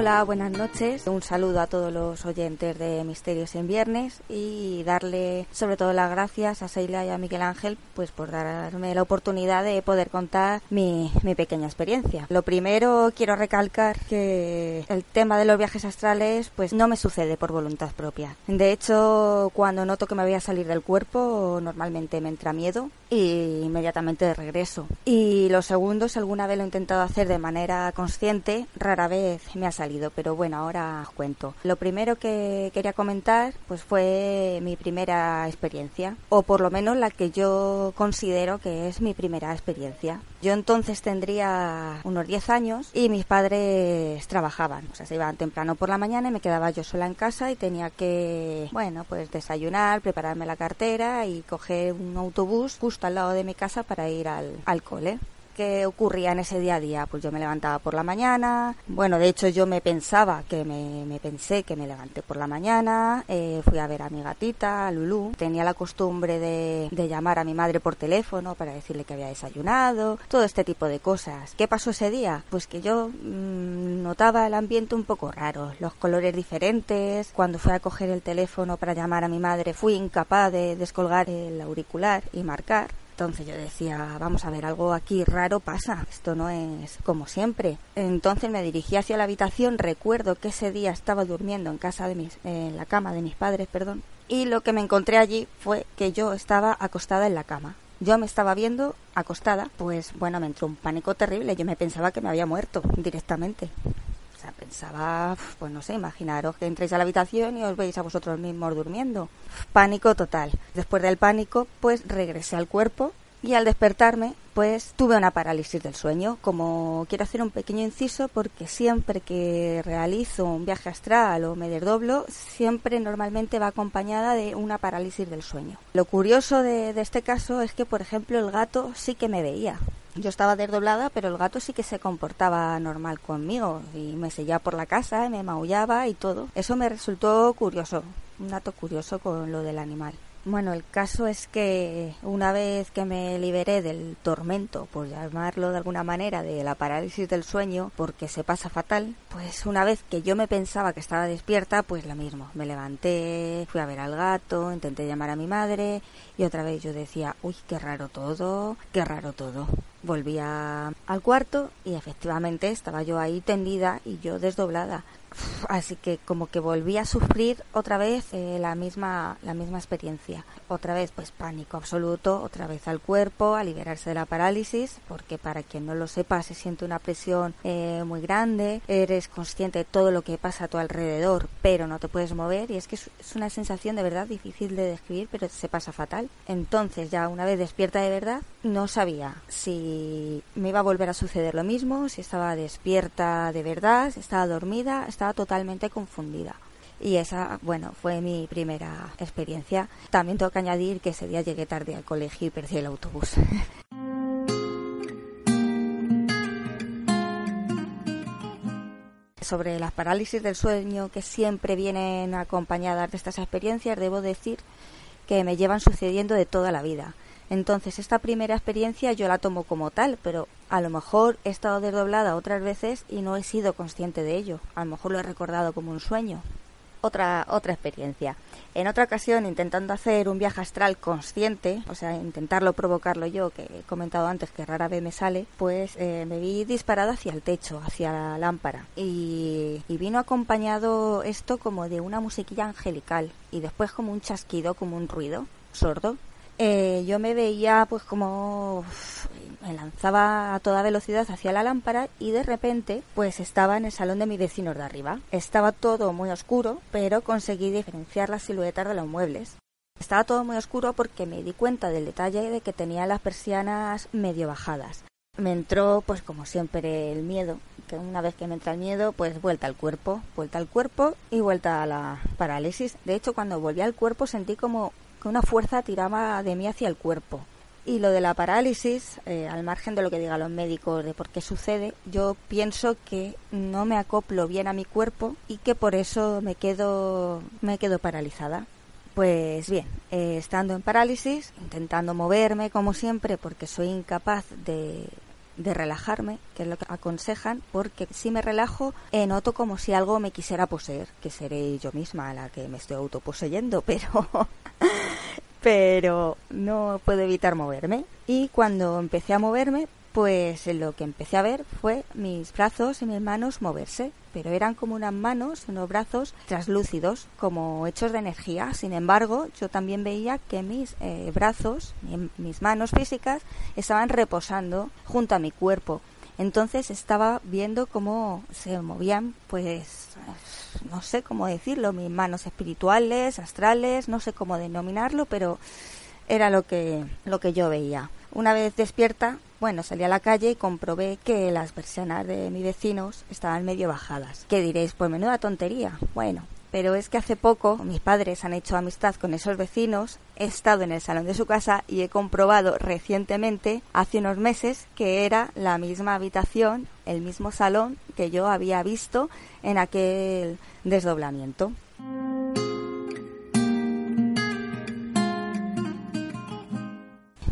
S3: Hola, buenas noches. Un saludo a todos los oyentes de Misterios en Viernes y darle sobre todo las gracias a Seila y a Miguel Ángel pues por darme la oportunidad de poder contar mi, mi pequeña experiencia. Lo primero quiero recalcar que el tema de los viajes astrales pues no me sucede por voluntad propia. De hecho, cuando noto que me voy a salir del cuerpo, normalmente me entra miedo y inmediatamente regreso. Y lo segundo, si alguna vez lo he intentado hacer de manera consciente, rara vez me ha salido pero bueno, ahora os cuento. Lo primero que quería comentar pues fue mi primera experiencia, o por lo menos la que yo considero que es mi primera experiencia. Yo entonces tendría unos 10 años y mis padres trabajaban, o sea, se iban temprano por la mañana y me quedaba yo sola en casa y tenía que, bueno, pues desayunar, prepararme la cartera y coger un autobús justo al lado de mi casa para ir al, al cole. ¿Qué ocurría en ese día a día? Pues yo me levantaba por la mañana, bueno, de hecho yo me pensaba que me, pensé que me levanté por la mañana, eh, fui a ver a mi gatita, a Lulú, tenía la costumbre de, llamar a mi madre por teléfono para decirle que había desayunado, todo este tipo de cosas. ¿Qué pasó ese día? Pues que yo mm, notaba el ambiente un poco raro, los colores diferentes, cuando fui a coger el teléfono para llamar a mi madre fui incapaz de descolgar el auricular y marcar entonces yo decía, vamos a ver, algo aquí raro pasa, esto no es como siempre. Entonces me dirigí hacia la habitación, recuerdo que ese día estaba durmiendo en casa de mis, en la cama de mis padres, perdón, y lo que me encontré allí fue que yo estaba acostada en la cama. Yo me estaba viendo acostada, pues bueno, me entró un pánico terrible. Yo me pensaba que me había muerto directamente. O sea, pensaba, pues no sé, imaginaros que entréis a la habitación y os veis a vosotros mismos durmiendo. Pánico total. Después del pánico, pues regresé al cuerpo y al despertarme, pues tuve una parálisis del sueño. Como quiero hacer un pequeño inciso, porque siempre que realizo un viaje astral o me desdoblo, siempre normalmente va acompañada de una parálisis del sueño. Lo curioso de, de este caso es que, por ejemplo, el gato sí que me veía. Yo estaba desdoblada, pero el gato sí que se comportaba normal conmigo y me seguía por la casa, y me maullaba y todo. Eso me resultó curioso, un dato curioso con lo del animal. Bueno, el caso es que una vez que me liberé del tormento, por llamarlo de alguna manera, de la parálisis del sueño, porque se pasa fatal, pues una vez que yo me pensaba que estaba despierta, pues lo mismo. Me levanté, fui a ver al gato, intenté llamar a mi madre y otra vez yo decía, uy, qué raro todo, qué raro todo. Volvía al cuarto y efectivamente estaba yo ahí tendida y yo desdoblada. Así que como que volví a sufrir otra vez eh, la misma la misma experiencia. Otra vez pues pánico absoluto, otra vez al cuerpo, a liberarse de la parálisis, porque para quien no lo sepa se siente una presión eh, muy grande, eres consciente de todo lo que pasa a tu alrededor, pero no te puedes mover y es que es, es una sensación de verdad difícil de describir, pero se pasa fatal. Entonces ya una vez despierta de verdad, no sabía si me iba a volver a suceder lo mismo, si estaba despierta de verdad, si estaba dormida, estaba totalmente confundida. Y esa, bueno, fue mi primera experiencia. También tengo que añadir que ese día llegué tarde al colegio y perdí el autobús. Sobre las parálisis del sueño que siempre vienen acompañadas de estas experiencias, debo decir que me llevan sucediendo de toda la vida. Entonces, esta primera experiencia yo la tomo como tal, pero a lo mejor he estado desdoblada otras veces y no he sido consciente de ello. A lo mejor lo he recordado como un sueño. Otra, otra experiencia. En otra ocasión, intentando hacer un viaje astral consciente, o sea, intentarlo provocarlo yo, que he comentado antes que rara vez me sale, pues eh, me vi disparada hacia el techo, hacia la lámpara. Y, y vino acompañado esto como de una musiquilla angelical y después como un chasquido, como un ruido sordo eh, yo me veía pues como me lanzaba a toda velocidad hacia la lámpara y de repente pues estaba en el salón de mis vecinos de arriba. Estaba todo muy oscuro, pero conseguí diferenciar las siluetas de los muebles. Estaba todo muy oscuro porque me di cuenta del detalle de que tenía las persianas medio bajadas. Me entró pues como siempre el miedo, que una vez que me entra el miedo pues vuelta al cuerpo, vuelta al cuerpo y vuelta a la parálisis. De hecho cuando volví al cuerpo sentí como que una fuerza tiraba de mí hacia el cuerpo. Y lo de la parálisis, eh, al margen de lo que digan los médicos de por qué sucede, yo pienso que no me acoplo bien a mi cuerpo y que por eso me quedo, me quedo paralizada. Pues bien, eh, estando en parálisis, intentando moverme como siempre, porque soy incapaz de, de relajarme, que es lo que aconsejan, porque si me relajo eh, noto como si algo me quisiera poseer, que seré yo misma la que me estoy autoposeyendo, pero pero no puedo evitar moverme. Y cuando empecé a moverme, pues lo que empecé a ver fue mis brazos y mis manos moverse, pero eran como unas manos, unos brazos translúcidos, como hechos de energía. Sin embargo, yo también veía que mis eh, brazos, mis manos físicas, estaban reposando junto a mi cuerpo. Entonces estaba viendo cómo se movían, pues, no sé cómo decirlo, mis manos espirituales, astrales, no sé cómo denominarlo, pero era lo que, lo que yo veía. Una vez despierta, bueno, salí a la calle y comprobé que las persianas de mis vecinos estaban medio bajadas. ¿Qué diréis? Pues menuda tontería. Bueno, pero es que hace poco mis padres han hecho amistad con esos vecinos, he estado en el salón de su casa y he comprobado recientemente, hace unos meses, que era la misma habitación, el mismo salón que yo había visto en aquel desdoblamiento.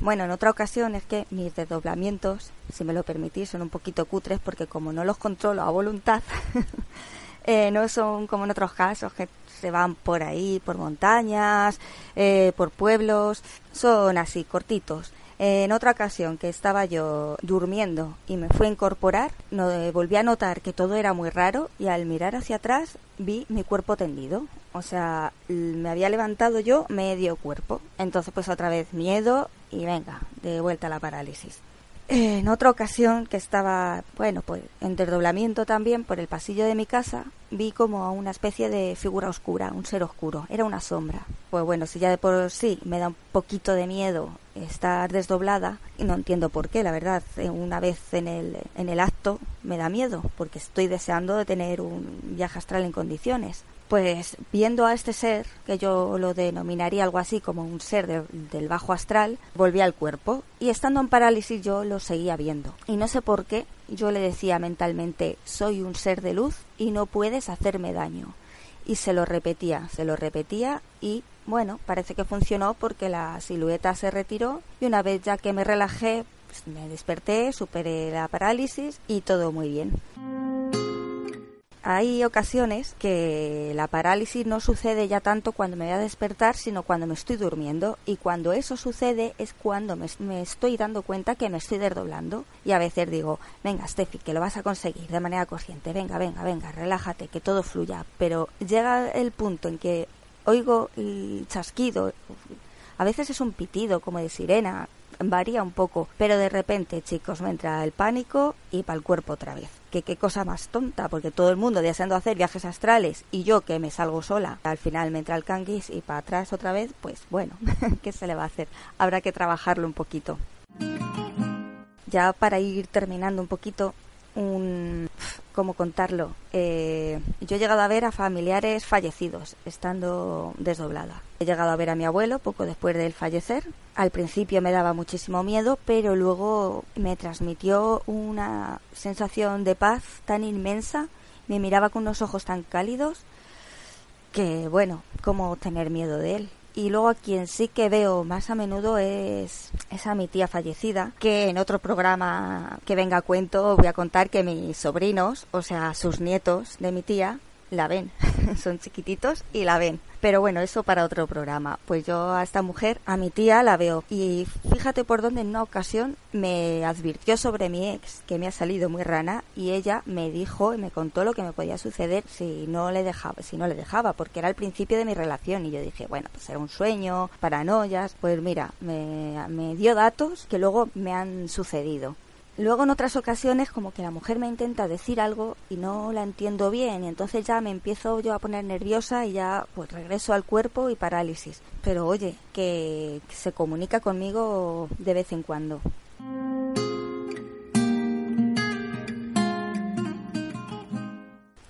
S3: Bueno, en otra ocasión es que mis desdoblamientos, si me lo permitís, son un poquito cutres porque como no los controlo a voluntad, eh, no son como en otros casos que se van por ahí, por montañas, eh, por pueblos, son así, cortitos. En otra ocasión que estaba yo durmiendo y me fui a incorporar, no, volví a notar que todo era muy raro y al mirar hacia atrás vi mi cuerpo tendido. O sea, me había levantado yo medio cuerpo. Entonces pues otra vez miedo y venga, de vuelta a la parálisis. En otra ocasión que estaba, bueno, pues en desdoblamiento también por el pasillo de mi casa, vi como una especie de figura oscura, un ser oscuro, era una sombra. Pues bueno, si ya de por sí me da un poquito de miedo estar desdoblada, y no entiendo por qué, la verdad, eh, una vez en el, en el acto me da miedo, porque estoy deseando de tener un viaje astral en condiciones pues viendo a este ser, que yo lo denominaría algo así como un ser del bajo astral, volví al cuerpo y estando en parálisis yo lo seguía viendo. Y no sé por qué yo le decía mentalmente, soy un ser de luz y no puedes hacerme daño. Y se lo repetía, se lo repetía y bueno, parece que funcionó porque la silueta se retiró y una vez ya que me relajé, pues me desperté, superé la parálisis y todo muy bien. Hay ocasiones que la parálisis no sucede ya tanto cuando me voy a despertar, sino cuando me estoy durmiendo. Y cuando eso sucede es cuando me, estoy dando cuenta que me estoy desdoblando. Y a veces digo, venga, Steffi, que lo vas a conseguir de manera consciente. Venga, venga, venga, relájate, que todo fluya. Pero llega el punto en que oigo el chasquido. A veces es un pitido como de sirena, varía un poco, pero de repente, chicos, me entra el pánico y para el cuerpo otra vez. Que qué cosa más tonta, porque todo el mundo deseando hacer viajes astrales y yo que me salgo sola, al final me entra el canguis y para atrás otra vez, pues bueno, ¿qué se le va a hacer? Habrá que trabajarlo un poquito. Ya para ir terminando un poquito, un cómo contarlo. Eh, yo he llegado a ver a familiares fallecidos estando desdoblada. He llegado a ver a mi abuelo poco después del fallecer. Al principio me daba muchísimo miedo, pero luego me transmitió una sensación de paz tan inmensa. Me miraba con unos ojos tan cálidos que, bueno, ¿cómo tener miedo de él? Y luego a quien sí que veo más a menudo es, esa a mi tía fallecida, que en otro programa que venga a cuento voy a contar que mis sobrinos, o sea, sus nietos de mi tía, la ven. Son chiquititos y la ven. Pero bueno, eso para otro programa. Pues yo a esta mujer, a mi tía, la veo. Y fíjate por dónde en una ocasión me advirtió sobre mi ex, que me ha salido muy rana, y ella me dijo y me contó lo que me podía suceder si no le dejaba, si no le dejaba, porque era el principio de mi relación. Y yo dije, bueno, pues era un sueño, paranoias. Pues mira, me, me dio datos que luego me han sucedido. Luego en otras ocasiones como que la mujer me intenta decir algo y no la entiendo bien y entonces ya me empiezo yo a poner nerviosa y ya pues regreso al cuerpo y parálisis. Pero oye, que se comunica conmigo de vez en cuando.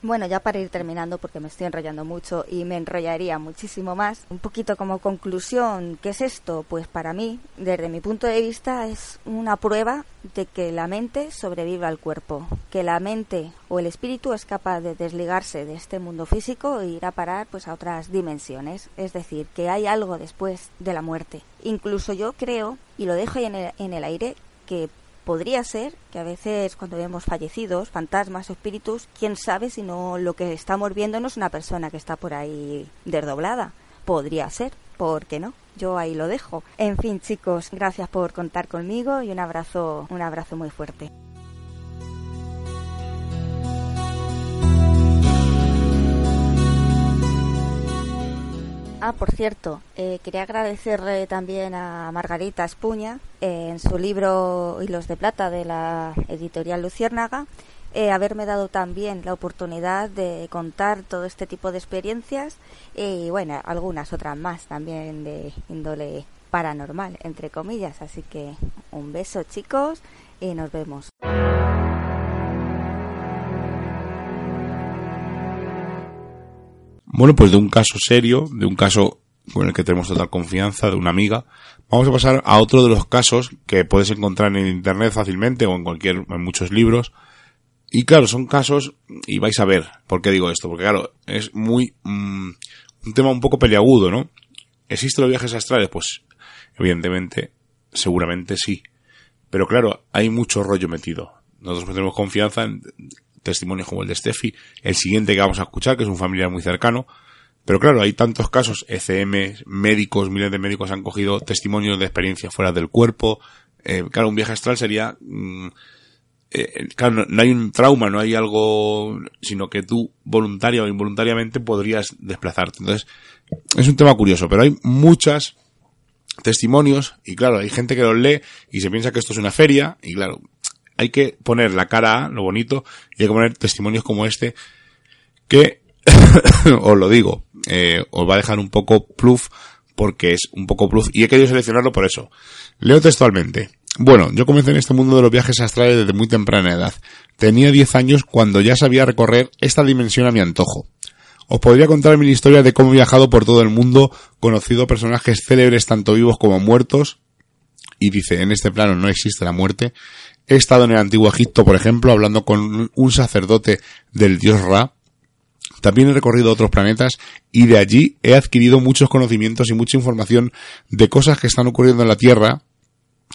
S3: Bueno, ya para ir terminando, porque me estoy enrollando mucho y me enrollaría muchísimo más, un poquito como conclusión, ¿qué es esto? Pues para mí, desde mi punto de vista, es una prueba de que la mente sobrevive al cuerpo, que la mente o el espíritu es capaz de desligarse de este mundo físico e ir a parar pues a otras dimensiones, es decir, que hay algo después de la muerte. Incluso yo creo, y lo dejo ahí en el, en el aire, que podría ser que a veces cuando vemos fallecidos, fantasmas, espíritus, quién sabe si no lo que estamos viendo no es una persona que está por ahí desdoblada. Podría ser, ¿por qué no? Yo ahí lo dejo. En fin, chicos, gracias por contar conmigo y un abrazo, un abrazo muy fuerte. Ah, por cierto, eh, quería agradecerle también a Margarita Espuña eh, en su libro Hilos de Plata de la editorial Luciérnaga eh, haberme dado también la oportunidad de contar todo este tipo de experiencias y bueno, algunas otras más también de índole paranormal, entre comillas. Así que un beso chicos y nos vemos.
S1: Bueno, pues de un caso serio, de un caso con el que tenemos total confianza, de una amiga, vamos a pasar a otro de los casos que puedes encontrar en internet fácilmente o en cualquier, en muchos libros. Y claro, son casos, y vais a ver por qué digo esto, porque claro, es muy, mm, un tema un poco peliagudo, ¿no? ¿Existen los viajes astrales? Pues, evidentemente, seguramente sí. Pero claro, hay mucho rollo metido. Nosotros tenemos confianza en testimonios como el de Steffi, el siguiente que vamos a escuchar, que es un familiar muy cercano, Pero claro, hay tantos casos, ECM, médicos, miles de médicos han cogido testimonios de experiencia fuera del cuerpo. Eh, claro, un viaje astral sería, mm, eh, claro, no, hay un trauma, no hay algo, sino que tú voluntaria o involuntariamente podrías desplazarte. Entonces, es un tema curioso, pero hay muchas testimonios y claro, hay gente que los lee y se piensa que esto es una feria y claro, hay que poner la cara a lo bonito y hay que poner testimonios como este que, os lo digo, eh, os va a dejar un poco pluf porque es un poco pluf y he querido seleccionarlo por eso. Leo textualmente. Bueno, yo comencé en este mundo de los viajes astrales desde muy temprana edad. Tenía 10 años cuando ya sabía recorrer esta dimensión a mi antojo. Os podría contar mi historia de cómo he viajado por todo el mundo, conocido personajes célebres tanto vivos como muertos, y dice, en este plano no existe la muerte. He estado en el antiguo Egipto, por ejemplo, hablando con un sacerdote del dios Ra. También he recorrido otros planetas y de allí he adquirido muchos conocimientos y mucha información de cosas que están ocurriendo en la Tierra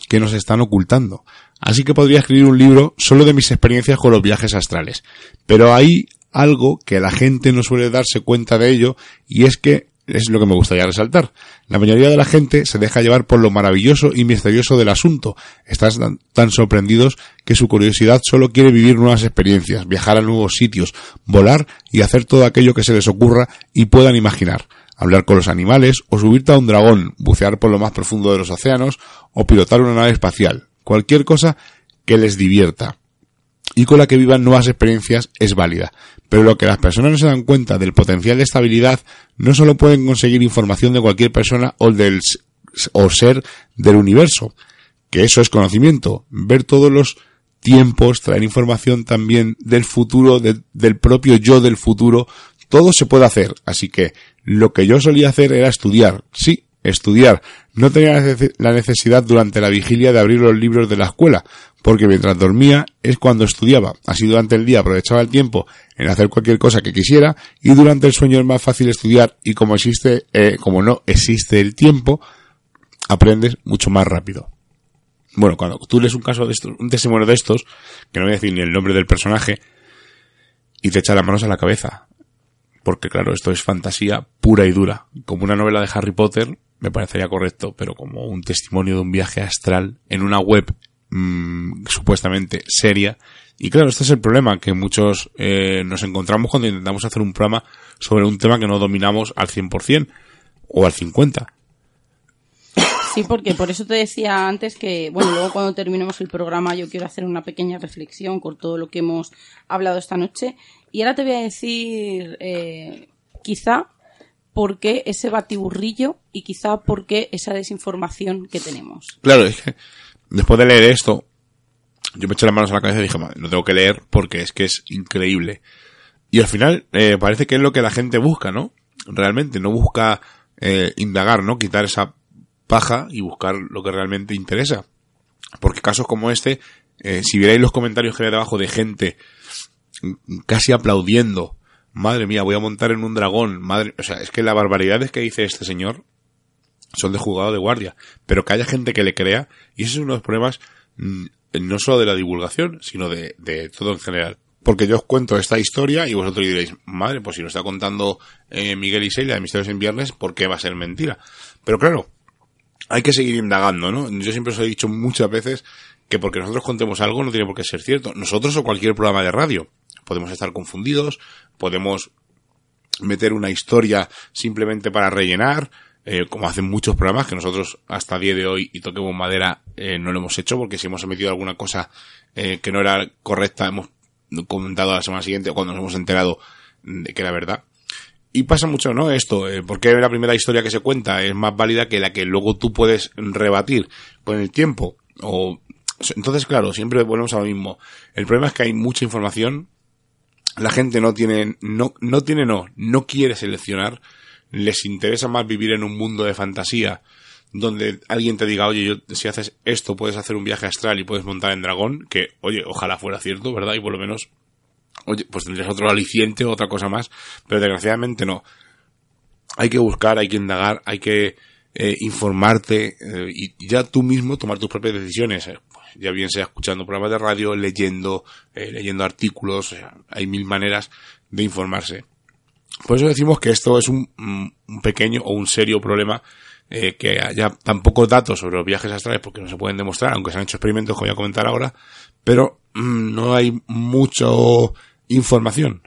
S1: que nos están ocultando. Así que podría escribir un libro solo de mis experiencias con los viajes astrales. Pero hay algo que la gente no suele darse cuenta de ello y es que es lo que me gustaría resaltar. La mayoría de la gente se deja llevar por lo maravilloso y misterioso del asunto. Están tan sorprendidos que su curiosidad solo quiere vivir nuevas experiencias, viajar a nuevos sitios, volar y hacer todo aquello que se les ocurra y puedan imaginar. Hablar con los animales, o subirte a un dragón, bucear por lo más profundo de los océanos, o pilotar una nave espacial. Cualquier cosa que les divierta y con la que vivan nuevas experiencias es válida. Pero lo que las personas no se dan cuenta del potencial de estabilidad, no solo pueden conseguir información de cualquier persona o del o ser del universo, que eso es conocimiento, ver todos los tiempos, traer información también del futuro, del propio yo del futuro, todo se puede hacer. Así que lo que yo solía hacer era estudiar, sí, estudiar. No tenía la necesidad durante la vigilia de abrir los libros de la escuela, porque mientras dormía es cuando estudiaba. Así durante el día aprovechaba el tiempo en hacer cualquier cosa que quisiera y durante el sueño es más fácil estudiar y como existe, eh, como no existe el tiempo, aprendes mucho más rápido. Bueno, cuando tú lees un caso de estos, un testimonio de estos, que no voy a decir ni el nombre del personaje, y te echa las manos a la cabeza. Porque claro, esto es fantasía pura y dura. Como una novela de Harry Potter, me parecería correcto, pero como un testimonio de un viaje astral en una web mmm, supuestamente seria. Y claro, este es el problema que muchos eh, nos encontramos cuando intentamos hacer un programa sobre un tema que no dominamos al 100% o al 50%.
S2: Sí, porque por eso te decía antes que, bueno, luego cuando terminemos el programa yo quiero hacer una pequeña reflexión con todo lo que hemos hablado esta noche. Y ahora te voy a decir, eh, quizá, por qué ese batiburrillo y quizá por qué esa desinformación que tenemos.
S1: Claro, es que después de leer esto, yo me eché las manos a la cabeza y dije, no tengo que leer porque es que es increíble. Y al final eh, parece que es lo que la gente busca, ¿no? Realmente, no busca eh, indagar, ¿no? Quitar esa paja y buscar lo que realmente interesa. Porque casos como este, eh, si vierais los comentarios que hay debajo de gente casi aplaudiendo, madre mía, voy a montar en un dragón, madre, o sea, es que las barbaridades que dice este señor son de jugado de guardia, pero que haya gente que le crea, y ese es uno de los problemas mm, no solo de la divulgación, sino de, de todo en general. Porque yo os cuento esta historia y vosotros diréis, madre, pues si lo está contando eh, Miguel y Celia de Misterios en Viernes, ¿por qué va a ser mentira? Pero claro, hay que seguir indagando, ¿no? Yo siempre os he dicho muchas veces que porque nosotros contemos algo no tiene por qué ser cierto. Nosotros o cualquier programa de radio podemos estar confundidos, podemos meter una historia simplemente para rellenar, eh, como hacen muchos programas que nosotros hasta día de hoy y toquemos madera eh, no lo hemos hecho porque si hemos emitido alguna cosa eh, que no era correcta hemos comentado la semana siguiente o cuando nos hemos enterado de que era verdad. Y pasa mucho, ¿no? Esto, eh, porque la primera historia que se cuenta es más válida que la que luego tú puedes rebatir con el tiempo. O, entonces, claro, siempre volvemos a lo mismo. El problema es que hay mucha información. La gente no tiene, no, no tiene, no, no quiere seleccionar les interesa más vivir en un mundo de fantasía donde alguien te diga, oye, yo, si haces esto puedes hacer un viaje astral y puedes montar en dragón, que, oye, ojalá fuera cierto, ¿verdad? Y por lo menos, oye, pues tendrías otro aliciente, otra cosa más, pero desgraciadamente no. Hay que buscar, hay que indagar, hay que eh, informarte eh, y ya tú mismo tomar tus propias decisiones. Eh, pues, ya bien sea escuchando programas de radio, leyendo, leyendo artículos, hay mil maneras de informarse. Por eso decimos que esto es un, pequeño o un serio problema eh, que haya tan pocos datos sobre los viajes astrales porque no se pueden demostrar, aunque se han hecho experimentos, como voy a comentar ahora, pero mm, no hay mucha información.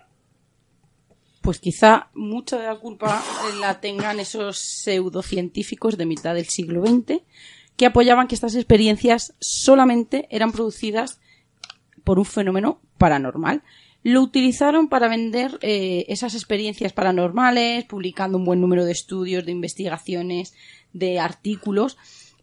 S2: Pues quizá mucha de la culpa la tengan esos pseudocientíficos de mitad del siglo XX que apoyaban que estas experiencias solamente eran producidas por un fenómeno paranormal lo utilizaron para vender eh, esas experiencias paranormales, publicando un buen número de estudios, de investigaciones, de artículos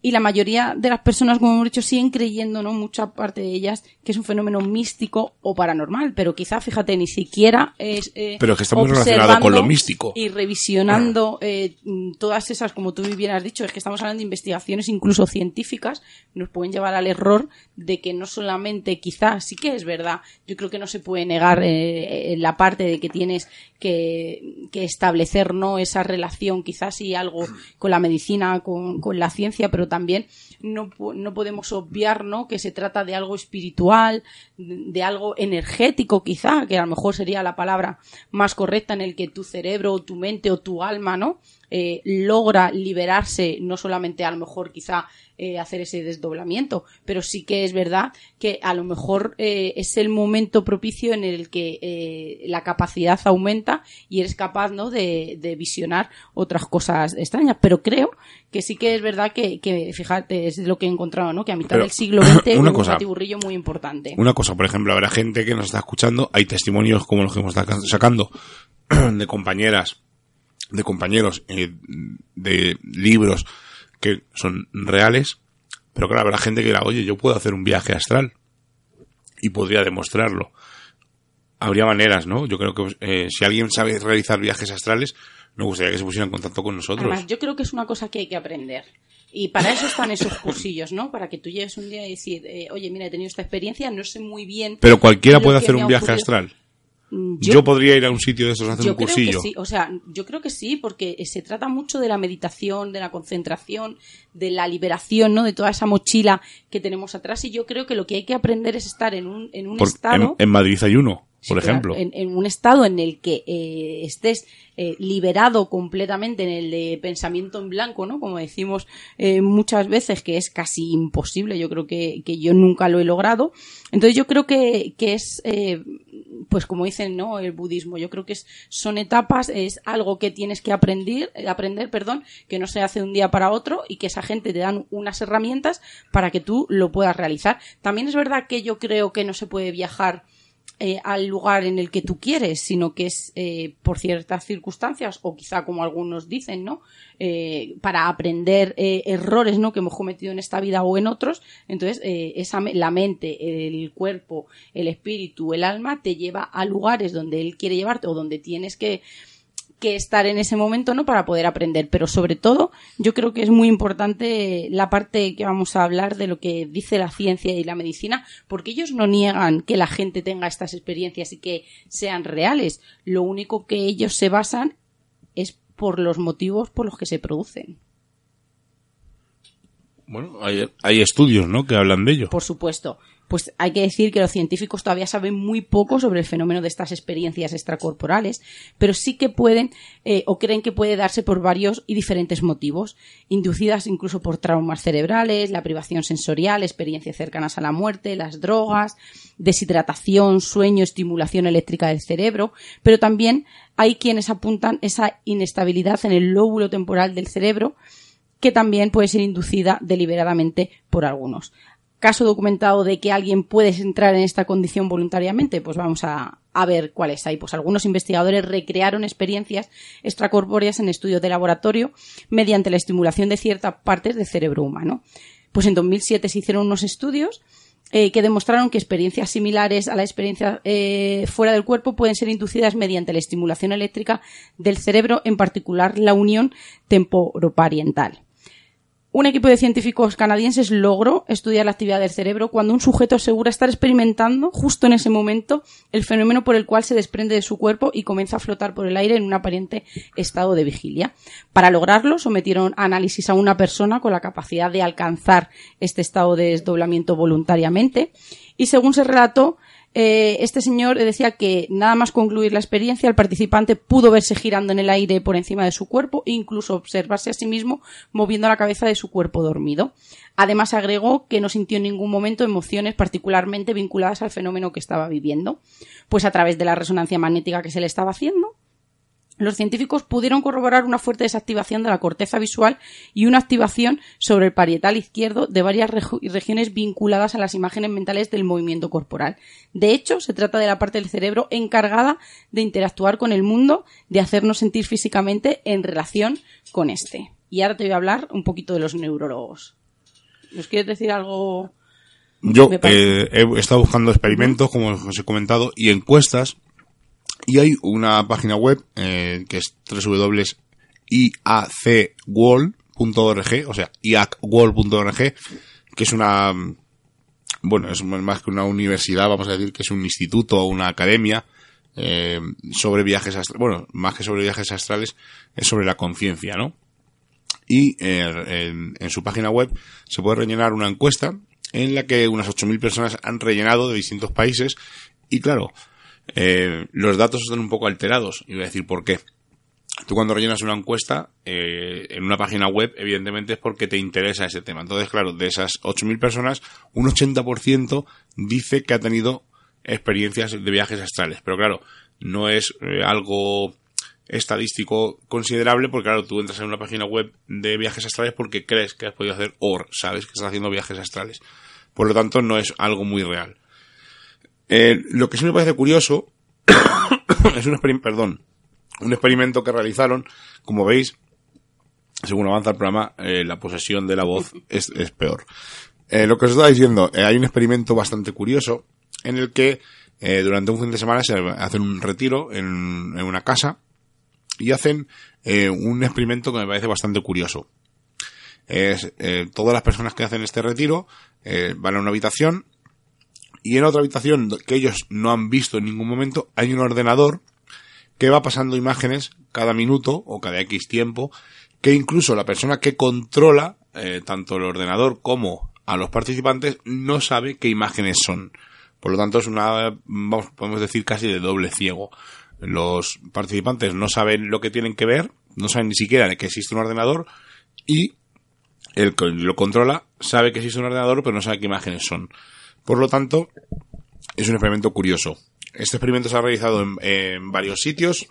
S2: y la mayoría de las personas, como hemos dicho, siguen creyendo, ¿no? Mucha parte de ellas que es un fenómeno místico o paranormal, pero quizá, fíjate, ni siquiera es...
S1: Eh, pero que está muy relacionado con lo místico.
S2: Y revisionando eh, todas esas, como tú bien has dicho, es que estamos hablando de investigaciones incluso científicas, nos pueden llevar al error de que no solamente, quizá, sí que es verdad, yo creo que no se puede negar eh, la parte de que tienes que, que, establecer, ¿no? Esa relación, quizás sí algo con la medicina, con, con la ciencia, pero también no, no podemos obviar ¿no? que se trata de algo espiritual, de algo energético quizá, que a lo mejor sería la palabra más correcta en el que tu cerebro o tu mente o tu alma ¿no? Eh, logra liberarse, no solamente a lo mejor quizá eh, hacer ese desdoblamiento, pero sí que es verdad que a lo mejor eh, es el momento propicio en el que la capacidad aumenta y eres capaz ¿no? de, de, visionar otras cosas extrañas. Pero creo que sí que es verdad que, que fíjate, es lo que he encontrado, ¿no? que a mitad del siglo XX
S1: una
S2: un
S1: cosa,
S2: batiburrillo muy importante.
S1: Una cosa, por ejemplo, habrá gente que nos está escuchando, hay testimonios como los que hemos estado sacando de compañeras de compañeros eh, de libros que son reales, pero claro, habrá gente que dirá, oye, yo puedo hacer un viaje astral y podría demostrarlo. Habría maneras, ¿no? Yo creo que eh, si alguien sabe realizar viajes astrales, me gustaría que se pusiera en contacto con nosotros.
S2: Además, yo creo que es una cosa que hay que aprender. Y para eso están esos cursillos, ¿no? Para que tú llegues un día y decir, eh, oye, mira, he tenido esta experiencia, no sé muy bien.
S1: Pero cualquiera puede hacer un viaje astral. Mm, yo, podría ir a un sitio de estos a hacer un cursillo.
S2: sí, o sea, yo creo que sí, porque se trata mucho de la meditación, de la concentración, de la liberación, ¿no? De toda esa mochila que tenemos atrás. Y yo creo que lo que hay que aprender es estar en un, en un estado.
S1: En, Madrid hay uno, por ejemplo.
S2: en, un estado en el que eh, estés eh, liberado completamente en el de pensamiento en blanco, ¿no? Como decimos eh, muchas veces, que es casi imposible. Yo creo que, que yo nunca lo he logrado. Entonces yo creo que, que es pues como dicen, ¿no? El budismo. Yo creo que es, son etapas, es algo que tienes que aprender, aprender, perdón, que no se hace de un día para otro y que esa gente te dan unas herramientas para que tú lo puedas realizar. También es verdad que yo creo que no se puede viajar eh, al lugar en el que tú quieres, sino que es eh, por ciertas circunstancias o quizá como algunos dicen, ¿no? Eh, para aprender errores, ¿no? Que hemos cometido en esta vida o en otros. Entonces, esa, la mente, el cuerpo, el espíritu, el alma te lleva a lugares donde él quiere llevarte o donde tienes que que estar en ese momento, ¿no? Para poder aprender. Pero sobre todo, yo creo que es muy importante la parte que vamos a hablar de lo que dice la ciencia y la medicina, porque ellos no niegan que la gente tenga estas experiencias y que sean reales. Lo único que ellos se basan es por los motivos por los que se producen.
S1: Bueno, hay, hay estudios, ¿no? Que hablan de ello.
S2: Por supuesto pues hay que decir que los científicos todavía saben muy poco sobre el fenómeno de estas experiencias extracorporales, pero sí que pueden eh, o creen que puede darse por varios y diferentes motivos, inducidas incluso por traumas cerebrales, la privación sensorial, experiencias cercanas a la muerte, las drogas, deshidratación, sueño, estimulación eléctrica del cerebro, pero también hay quienes apuntan esa inestabilidad en el lóbulo temporal del cerebro que también puede ser inducida deliberadamente por algunos caso documentado de que alguien puede entrar en esta condición voluntariamente, pues vamos a, ver cuáles hay. Pues algunos investigadores recrearon experiencias extracorpóreas en estudios de laboratorio mediante la estimulación de ciertas partes del cerebro humano. Pues en 2007 se hicieron unos estudios eh, que demostraron que experiencias similares a la experiencia eh, fuera del cuerpo pueden ser inducidas mediante la estimulación eléctrica del cerebro, en particular la unión temporopariental un equipo de científicos canadienses logró estudiar la actividad del cerebro cuando un sujeto asegura estar experimentando justo en ese momento el fenómeno por el cual se desprende de su cuerpo y comienza a flotar por el aire en un aparente estado de vigilia. Para lograrlo, sometieron análisis a una persona con la capacidad de alcanzar este estado de desdoblamiento voluntariamente y según se relató, eh, este señor decía que nada más concluir la experiencia, el participante pudo verse girando en el aire por encima de su cuerpo e incluso observarse a sí mismo moviendo la cabeza de su cuerpo dormido. Además agregó que no sintió en ningún momento emociones particularmente vinculadas al fenómeno que estaba viviendo, pues a través de la resonancia magnética que se le estaba haciendo, los científicos pudieron corroborar una fuerte desactivación de la corteza visual y una activación sobre el parietal izquierdo de varias regiones vinculadas a las imágenes mentales del movimiento corporal. De hecho, se trata de la parte del cerebro encargada de interactuar con el mundo, de hacernos sentir físicamente en relación con este. Y ahora te voy a hablar un poquito de los neurólogos. ¿Nos quieres decir algo?
S1: Yo eh, he estado buscando experimentos, como os he comentado, y encuestas y hay una página web eh, que es www.iacworld.org, o sea, iacworld.org, que es una, bueno, es más que una universidad, vamos a decir que es un instituto o una academia eh, sobre viajes astrales, bueno, más que sobre viajes astrales, es sobre la conciencia, ¿no? Y eh, en, en, su página web se puede rellenar una encuesta en la que unas 8.000 personas han rellenado de distintos países y claro, eh, los datos están un poco alterados. Y voy a decir por qué. Tú cuando rellenas una encuesta eh, en una página web, evidentemente es porque te interesa ese tema. Entonces, claro, de esas 8.000 personas, un 80% dice que ha tenido experiencias de viajes astrales. Pero claro, no es eh, algo estadístico considerable porque claro, tú entras en una página web de viajes astrales porque crees que has podido hacer OR, sabes que estás haciendo viajes astrales. Por lo tanto, no es algo muy real. Eh, lo que sí me parece curioso es un perdón, un experimento que realizaron, como veis, según avanza el programa, eh, la posesión de la voz es, peor. Eh, lo que os estaba diciendo, hay un experimento bastante curioso en el que durante un fin de semana se hacen un retiro en, una casa y hacen un experimento que me parece bastante curioso. Todas las personas que hacen este retiro van a una habitación y en otra habitación que ellos no han visto en ningún momento hay un ordenador que va pasando imágenes cada minuto o cada X tiempo que incluso la persona que controla eh, tanto el ordenador como a los participantes no sabe qué imágenes son. Por lo tanto es una, vamos, podemos decir casi de doble ciego. Los participantes no saben lo que tienen que ver, no saben ni siquiera que existe un ordenador y el que lo controla sabe que existe un ordenador pero no sabe qué imágenes son. Por lo tanto, es un experimento curioso. Este experimento se ha realizado en, varios sitios,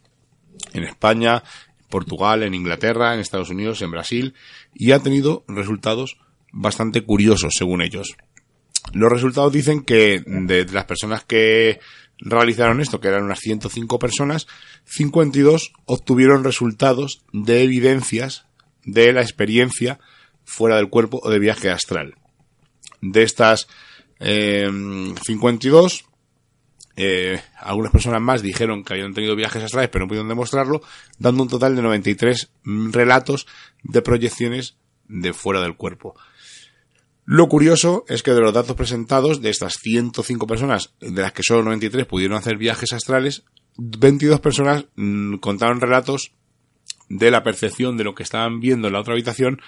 S1: en España, en Portugal, en Inglaterra, en Estados Unidos, en Brasil, y ha tenido resultados bastante curiosos, según ellos. Los resultados dicen que de las personas que realizaron esto, que eran unas 105 personas, 52 obtuvieron resultados de evidencias de la experiencia fuera del cuerpo o de viaje astral. De estas 52. Eh, algunas personas más dijeron que habían tenido viajes astrales pero no pudieron demostrarlo, dando un total de 93 relatos de proyecciones de fuera del cuerpo. Lo curioso es que de los datos presentados, de estas 105 personas, de las que solo 93 pudieron hacer viajes astrales, 22 personas mm, contaron relatos de la percepción de lo que estaban viendo en la otra habitación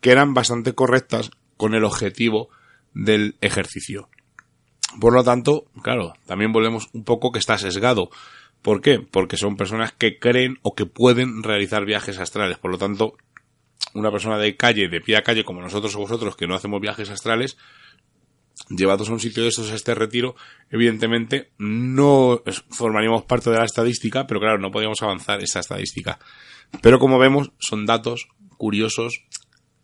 S1: que eran bastante correctas con el objetivo del ejercicio. Por lo tanto, claro, también volvemos un poco que está sesgado. ¿Por qué? Porque son personas que creen o que pueden realizar viajes astrales. Por lo tanto, una persona de calle, de pie a calle, como nosotros o vosotros, que no hacemos viajes astrales, llevados a un sitio de estos a este retiro, evidentemente no formaríamos parte de la estadística, pero claro, no podríamos avanzar esa estadística. Pero como vemos, son datos curiosos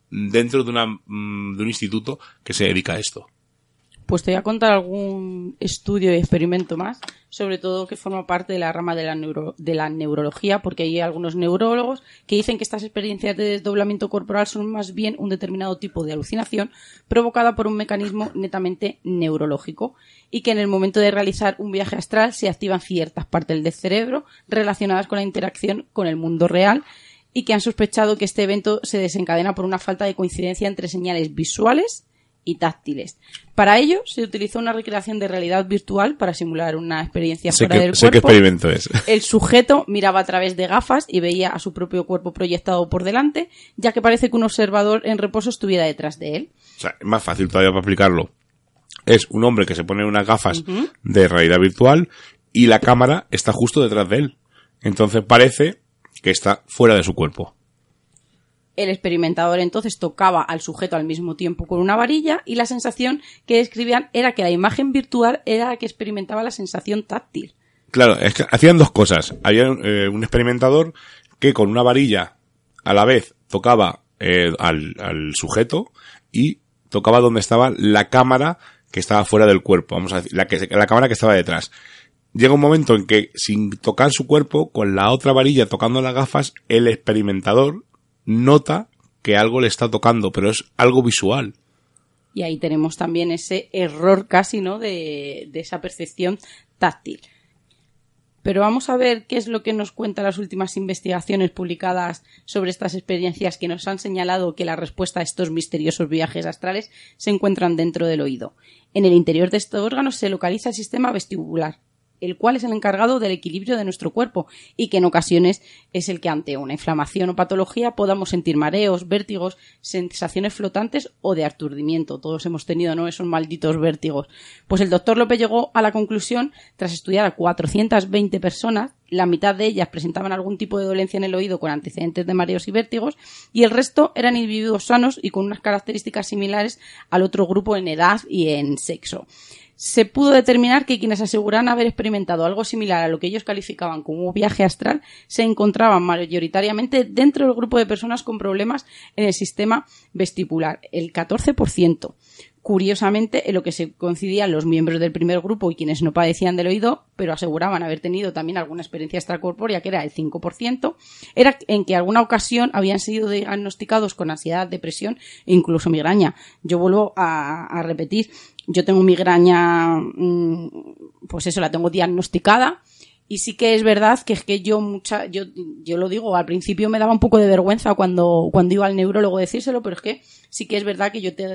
S1: dentro de, una, mm, de un instituto que se dedica a esto.
S2: Pues te voy a contar algún estudio y experimento más, sobre todo que forma parte de la rama de la, neuro, de la neurología, porque hay algunos neurólogos que dicen que estas experiencias de desdoblamiento corporal son más bien un determinado tipo de alucinación provocada por un mecanismo netamente neurológico y que en el momento de realizar un viaje astral se activan ciertas partes del cerebro relacionadas con la interacción con el mundo real y que han sospechado que este evento se desencadena por una falta de coincidencia entre señales visuales y táctiles. Para ello se utilizó una recreación de realidad virtual para simular una experiencia fuera del cuerpo.
S1: qué experimento es.
S2: El sujeto miraba a través de gafas y veía a su propio cuerpo proyectado por delante, ya que parece que un observador en reposo estuviera detrás de él.
S1: O sea, es más fácil todavía para aplicarlo es un hombre que se pone unas gafas de realidad virtual y la cámara está justo detrás de él. Entonces parece que está fuera de su cuerpo.
S2: El experimentador entonces tocaba al sujeto al mismo tiempo con una varilla y la sensación que describían era que la imagen virtual era la que experimentaba la sensación táctil.
S1: Claro, es que hacían dos cosas. Había eh, un experimentador que con una varilla a la vez tocaba eh, al, al sujeto y tocaba donde estaba la cámara que estaba fuera del cuerpo, vamos a decir, la, que, la cámara que estaba detrás. Llega un momento en que, sin tocar su cuerpo, con la otra varilla tocando las gafas, el experimentador nota que algo le está tocando, pero es algo visual.
S2: Y ahí tenemos también ese error casi, ¿no? De, esa percepción táctil. Pero vamos a ver qué es lo que nos cuentan las últimas investigaciones publicadas sobre estas experiencias que nos han señalado que la respuesta a estos misteriosos viajes astrales se encuentran dentro del oído. En el interior de estos órganos se localiza el sistema vestibular, el cual es el encargado del equilibrio de nuestro cuerpo y que en ocasiones es el que ante una inflamación o patología podamos sentir mareos, vértigos, sensaciones flotantes o de aturdimiento. Todos hemos tenido ¿no? esos malditos vértigos. Pues el doctor López llegó a la conclusión, tras estudiar a 420 personas, la mitad de ellas presentaban algún tipo de dolencia en el oído con antecedentes de mareos y vértigos y el resto eran individuos sanos y con unas características similares al otro grupo en edad y en sexo se pudo determinar que quienes aseguran haber experimentado algo similar a lo que ellos calificaban como un viaje astral se encontraban mayoritariamente dentro del grupo de personas con problemas en el sistema vestibular, el 14%. Curiosamente, en lo que se coincidían los miembros del primer grupo y quienes no padecían del oído, pero aseguraban haber tenido también alguna experiencia extracorpórea, que era el 5%, era en que alguna ocasión habían sido diagnosticados con ansiedad, depresión e incluso migraña. Yo vuelvo a repetir, yo tengo migraña, mm, pues eso, la tengo diagnosticada. Y sí que es verdad que es que yo mucha, yo, yo lo digo, al principio me daba un poco de vergüenza cuando, cuando iba al neurólogo decírselo, pero es que sí que es verdad que yo tengo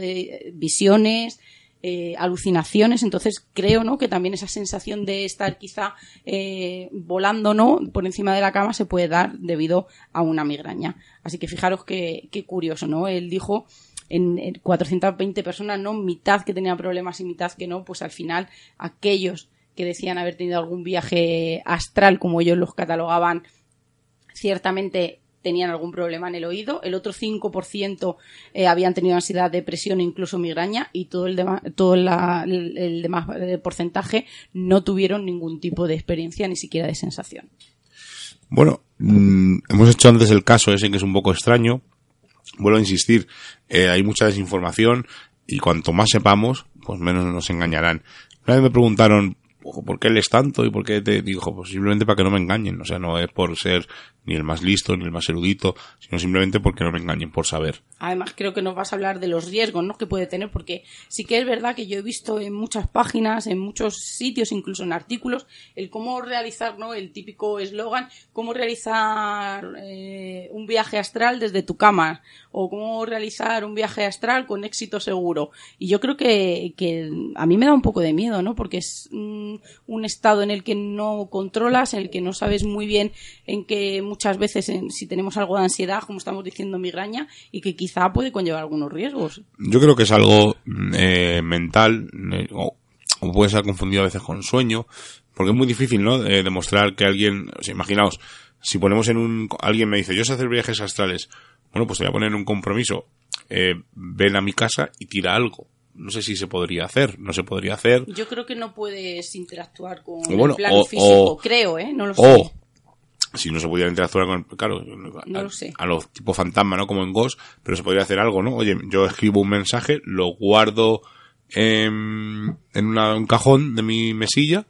S2: visiones, eh, alucinaciones, entonces creo, ¿no? Que también esa sensación de estar quizá eh, volando, ¿no? Por encima de la cama se puede dar debido a una migraña. Así que fijaros qué, qué curioso, ¿no? Él dijo en, 420 personas, ¿no? Mitad que tenían problemas y mitad que no, pues al final aquellos que decían haber tenido algún viaje astral, como ellos los catalogaban, ciertamente tenían algún problema en el oído, el otro 5% eh, habían tenido ansiedad, depresión e incluso migraña y todo el, demás, todo el, demás eh, porcentaje no tuvieron ningún tipo de experiencia ni siquiera de sensación.
S1: Bueno, mm, hemos hecho antes el caso ese que es un poco extraño, vuelvo a insistir, eh, hay mucha desinformación y cuanto más sepamos, pues menos nos engañarán. Una vez me preguntaron ¿por qué lees tanto? ¿Y por qué te dijo? Pues simplemente para que no me engañen. O sea, no es por ser ni el más listo, ni el más erudito, sino simplemente porque no me engañen, por saber.
S2: Además, creo que nos vas a hablar de los riesgos, ¿no? Que puede tener, porque sí que es verdad que yo he visto en muchas páginas, en muchos sitios, incluso en artículos, el cómo realizar, ¿no? El típico eslogan, cómo realizar eh, un viaje astral desde tu cama, o cómo realizar un viaje astral con éxito seguro. Y yo creo que, que a mí me da un poco de miedo, ¿no? Porque es un estado en el que no controlas, en el que no sabes muy bien en qué muchas veces si tenemos algo de ansiedad, como estamos diciendo, migraña, y que quizá puede conllevar algunos riesgos.
S1: Yo creo que es algo eh, mental, eh, o, puede ser confundido a veces con sueño, porque es muy difícil, ¿no? Eh, demostrar que alguien, imaginaos, si ponemos en un, alguien me dice, yo sé hacer viajes astrales, bueno, pues te voy a poner en un compromiso, ven a mi casa y tira algo no sé si se podría hacer, no se podría hacer.
S2: Yo creo que no puedes interactuar con el plano físico, creo, ¿eh? No lo sé
S1: si no se pudiera interactuar con, claro, a, los tipo fantasma, ¿no? Como en Ghost, pero se podría hacer algo, ¿no? Oye, yo escribo un mensaje, lo guardo en, en un cajón de mi mesilla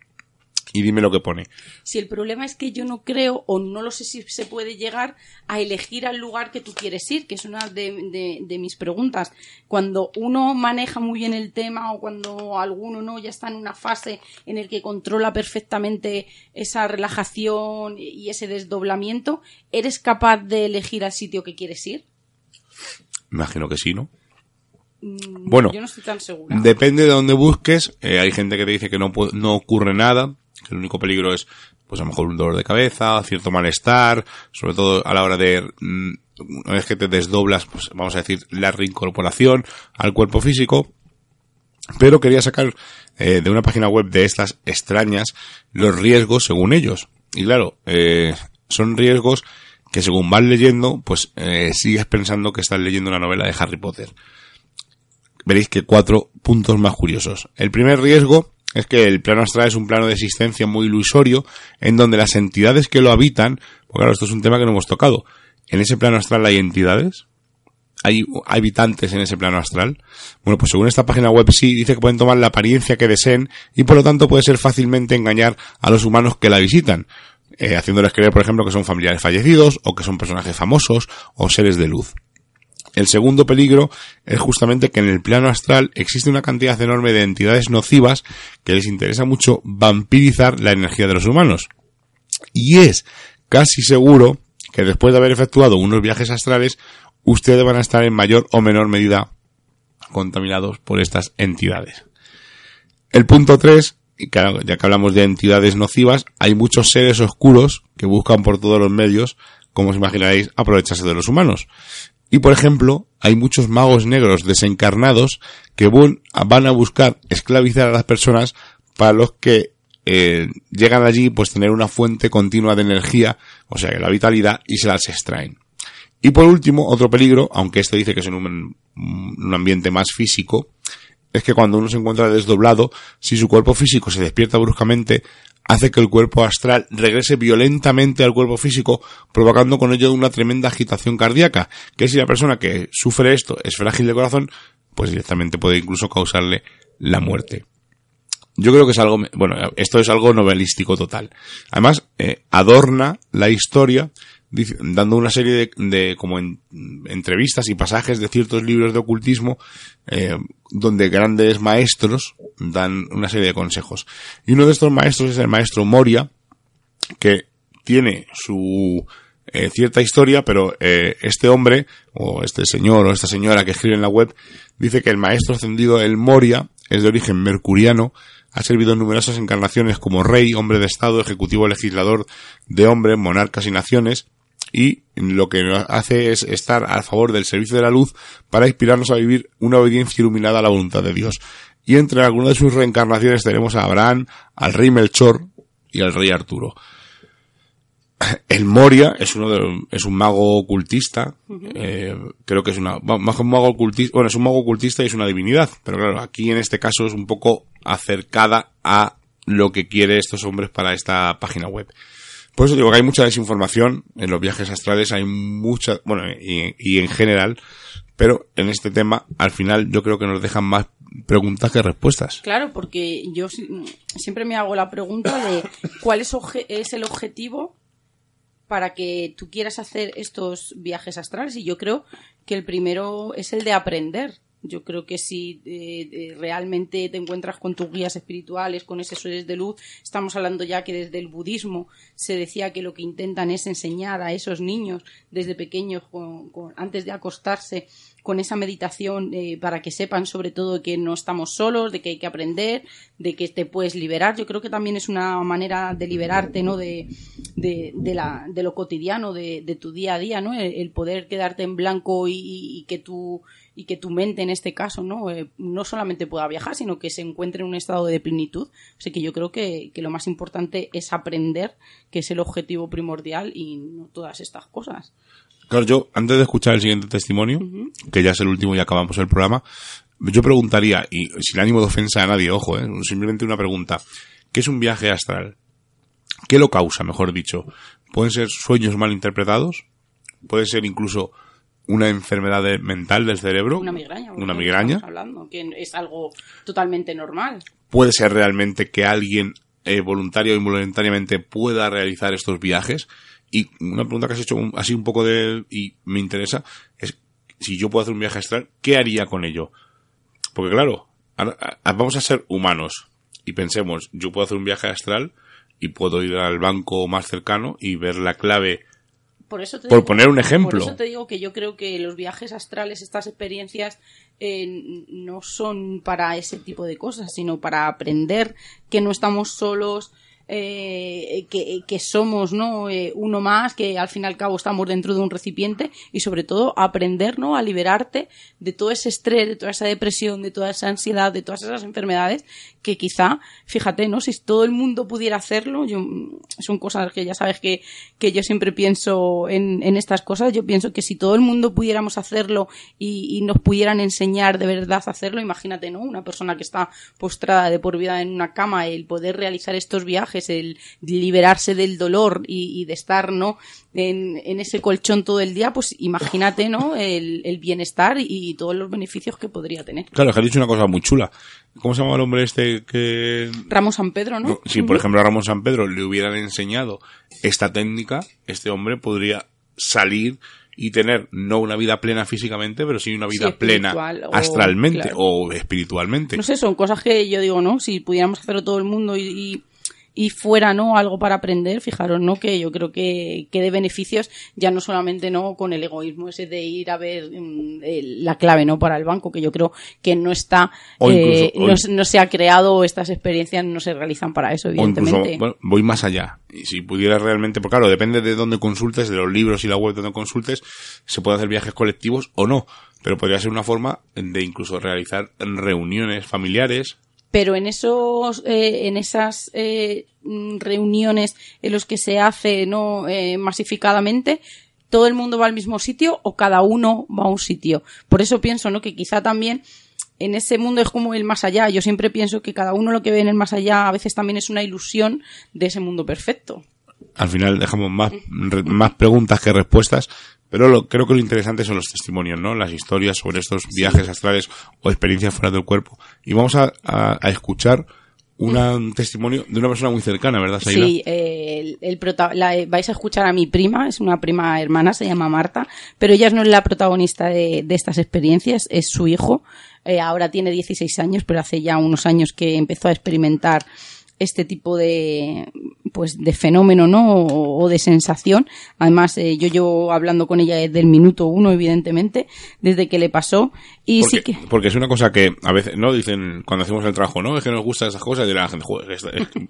S1: y dime lo que pone.
S2: Si el problema es que yo no creo o no lo sé si se puede llegar a elegir al lugar que tú quieres ir, que es una de, de, mis preguntas. Cuando uno maneja muy bien el tema o cuando alguno no ya está en una fase en el que controla perfectamente esa relajación y ese desdoblamiento, ¿eres capaz de elegir al sitio que quieres ir?
S1: Imagino que sí, ¿no?
S2: Mm, bueno, yo no estoy tan segura.
S1: Depende de dónde busques. Eh, hay gente que te dice que no, no ocurre nada el único peligro es, pues a lo mejor un dolor de cabeza, cierto malestar, sobre todo a la hora de, mm, una vez que te desdoblas, pues vamos a decir, la reincorporación al cuerpo físico. pero quería sacar eh, de una página web de estas extrañas los riesgos según ellos. Y claro, eh, son riesgos que según vas leyendo, pues eh, sigues pensando que estás leyendo una novela de Harry Potter. Veréis que cuatro puntos más curiosos. El primer riesgo es que el plano astral es un plano de existencia muy ilusorio en donde las entidades que lo habitan, porque claro, esto es un tema que no hemos tocado, en ese plano astral hay entidades, hay habitantes en ese plano astral. Bueno, pues según esta página web sí, dice que pueden tomar la apariencia que deseen y por lo tanto puede ser fácilmente engañar a los humanos que la visitan, eh, haciéndoles creer, por ejemplo, que son familiares fallecidos o que son personajes famosos o seres de luz. El segundo peligro es justamente que en el plano astral existe una cantidad enorme de entidades nocivas que les interesa mucho vampirizar la energía de los humanos. Y es casi seguro que después de haber efectuado unos viajes astrales, ustedes van a estar en mayor o menor medida contaminados por estas entidades. El punto 3, ya que hablamos de entidades nocivas, hay muchos seres oscuros que buscan por todos los medios, como os imaginaréis, aprovecharse de los humanos. Y por ejemplo, hay muchos magos negros desencarnados que van a buscar esclavizar a las personas para los que eh, llegan allí pues tener una fuente continua de energía, o sea, la vitalidad, y se las extraen. Y por último, otro peligro, aunque este dice que es en un, un ambiente más físico, es que cuando uno se encuentra desdoblado, si su cuerpo físico se despierta bruscamente, hace que el cuerpo astral regrese violentamente al cuerpo físico, provocando con ello una tremenda agitación cardíaca, que si la persona que sufre esto es frágil de corazón, pues directamente puede incluso causarle la muerte. Yo creo que es algo, bueno, esto es algo novelístico total. Además, eh, adorna la historia dando una serie de, de como entrevistas y pasajes de ciertos libros de ocultismo eh, donde grandes maestros dan una serie de consejos. Y uno de estos maestros es el maestro Moria, que tiene su eh, cierta historia, pero eh, este hombre, o este señor, o esta señora que escribe en la web, dice que el maestro ascendido, el Moria, es de origen mercuriano, ha servido en numerosas encarnaciones como rey, hombre de Estado, ejecutivo legislador de hombres, monarcas y naciones, y lo que nos hace es estar a favor del servicio de la luz para inspirarnos a vivir una obediencia iluminada a la voluntad de Dios. Y entre algunas de sus reencarnaciones tenemos a Abraham, al rey Melchor y al rey Arturo. El Moria es uno de, es un mago ocultista, eh, creo que es una, más que un mago ocultista, bueno, es un mago ocultista y es una divinidad, pero claro, aquí en este caso es un poco acercada a lo que quiere estos hombres para esta página web. Por eso digo que hay mucha desinformación en los viajes astrales, hay mucha, bueno, y, en general, pero en este tema, al final, yo creo que nos dejan más preguntas que respuestas.
S2: Claro, porque yo siempre me hago la pregunta de cuál es, es el objetivo para que tú quieras hacer estos viajes astrales y yo creo que el primero es el de aprender yo creo que si eh, eh, realmente te encuentras con tus guías espirituales, con esos seres de luz, estamos hablando ya que desde el budismo se decía que lo que intentan es enseñar a esos niños desde pequeños, antes de acostarse, con esa meditación eh, para que sepan sobre todo que no estamos solos, de que hay que aprender, de que te puedes liberar. Yo creo que también es una manera de liberarte, ¿no? De, de, la, de lo cotidiano, de, de, tu día a día, ¿no? El, poder quedarte en blanco y, y que tú y que tu mente en este caso no eh, no solamente pueda viajar sino que se encuentre en un estado de plenitud así que yo creo que, lo más importante es aprender que es el objetivo primordial y no todas estas cosas
S1: claro yo antes de escuchar el siguiente testimonio que ya es el último y acabamos el programa yo preguntaría y sin ánimo de ofensa a nadie ojo eh, simplemente una pregunta ¿qué es un viaje astral? ¿qué lo causa mejor dicho? ¿pueden ser sueños mal interpretados? ¿puede ser incluso una enfermedad mental del cerebro.
S2: Una migraña.
S1: Una migraña.
S2: Hablando, que es algo totalmente normal.
S1: Puede ser realmente que alguien eh, voluntario o involuntariamente pueda realizar estos viajes. Y una pregunta que has hecho así un poco de, y me interesa, es si yo puedo hacer un viaje astral, ¿qué haría con ello? Porque claro, vamos a ser humanos y pensemos, yo puedo hacer un viaje astral y puedo ir al banco más cercano y ver la clave por, poner un ejemplo.
S2: Por eso te digo que yo creo que los viajes astrales, estas experiencias, eh, no son para ese tipo de cosas, sino para aprender que no estamos solos, eh, que, somos no eh, uno más que al fin y al cabo estamos dentro de un recipiente y sobre todo aprender ¿no? a liberarte de todo ese estrés de toda esa depresión de toda esa ansiedad de todas esas enfermedades que quizá fíjate no si todo el mundo pudiera hacerlo yo, son cosas que ya sabes que, que yo siempre pienso en, en estas cosas yo pienso que si todo el mundo pudiéramos hacerlo y, y nos pudieran enseñar de verdad a hacerlo imagínate no una persona que está postrada de por vida en una cama el poder realizar estos viajes es el liberarse del dolor y, de estar, ¿no? En, ese colchón todo el día, pues imagínate, ¿no? El, bienestar y, todos los beneficios que podría tener.
S1: Claro, es que ha dicho una cosa muy chula. ¿Cómo se llama el hombre este que...
S2: Ramón San Pedro, ¿no?
S1: Si, por ejemplo, a Ramón San Pedro le hubieran enseñado esta técnica, este hombre podría salir y tener no una vida plena físicamente, pero sí una vida plena astralmente o espiritualmente.
S2: No sé, son cosas que yo digo, ¿no? Si pudiéramos hacerlo todo el mundo y, y fuera no algo para aprender fijaros no que yo creo que, que de beneficios ya no solamente no con el egoísmo ese de ir a ver mm, la clave no para el banco que yo creo que no está eh, no, se ha creado estas experiencias no se realizan para eso evidentemente.
S1: voy más allá. Y si pudiera realmente porque claro depende de dónde consultes de los libros y la web donde consultes se puede hacer viajes colectivos o no pero podría ser una forma de incluso realizar reuniones familiares
S2: pero en esos eh, en esas eh, reuniones en los que se hace no eh, masificadamente todo el mundo va al mismo sitio o cada uno va a un sitio por eso pienso no que quizá también en ese mundo es como el más allá. Yo siempre pienso que cada uno lo que ve en el más allá a veces también es una ilusión de ese mundo perfecto.
S1: Al final dejamos más, más preguntas que respuestas, pero lo, creo que lo interesante son los testimonios, ¿no? Las historias sobre estos viajes astrales o experiencias fuera del cuerpo. Y vamos a, a, escuchar un testimonio de una persona muy cercana, ¿verdad, Saila?
S2: Sí, el, el la, vais a escuchar a mi prima, es una prima hermana, se llama Marta, pero ella no es la protagonista de, de estas experiencias, es su hijo. Eh, ahora tiene 16 años, pero hace ya unos años que empezó a experimentar este tipo de pues de fenómeno no o, de sensación. Además eh, yo llevo hablando con ella desde el minuto uno evidentemente desde que le pasó. Y
S1: porque,
S2: sí que
S1: porque es una cosa que a veces no dicen cuando hacemos el trabajo no es que nos gustan esas cosas y la gente joder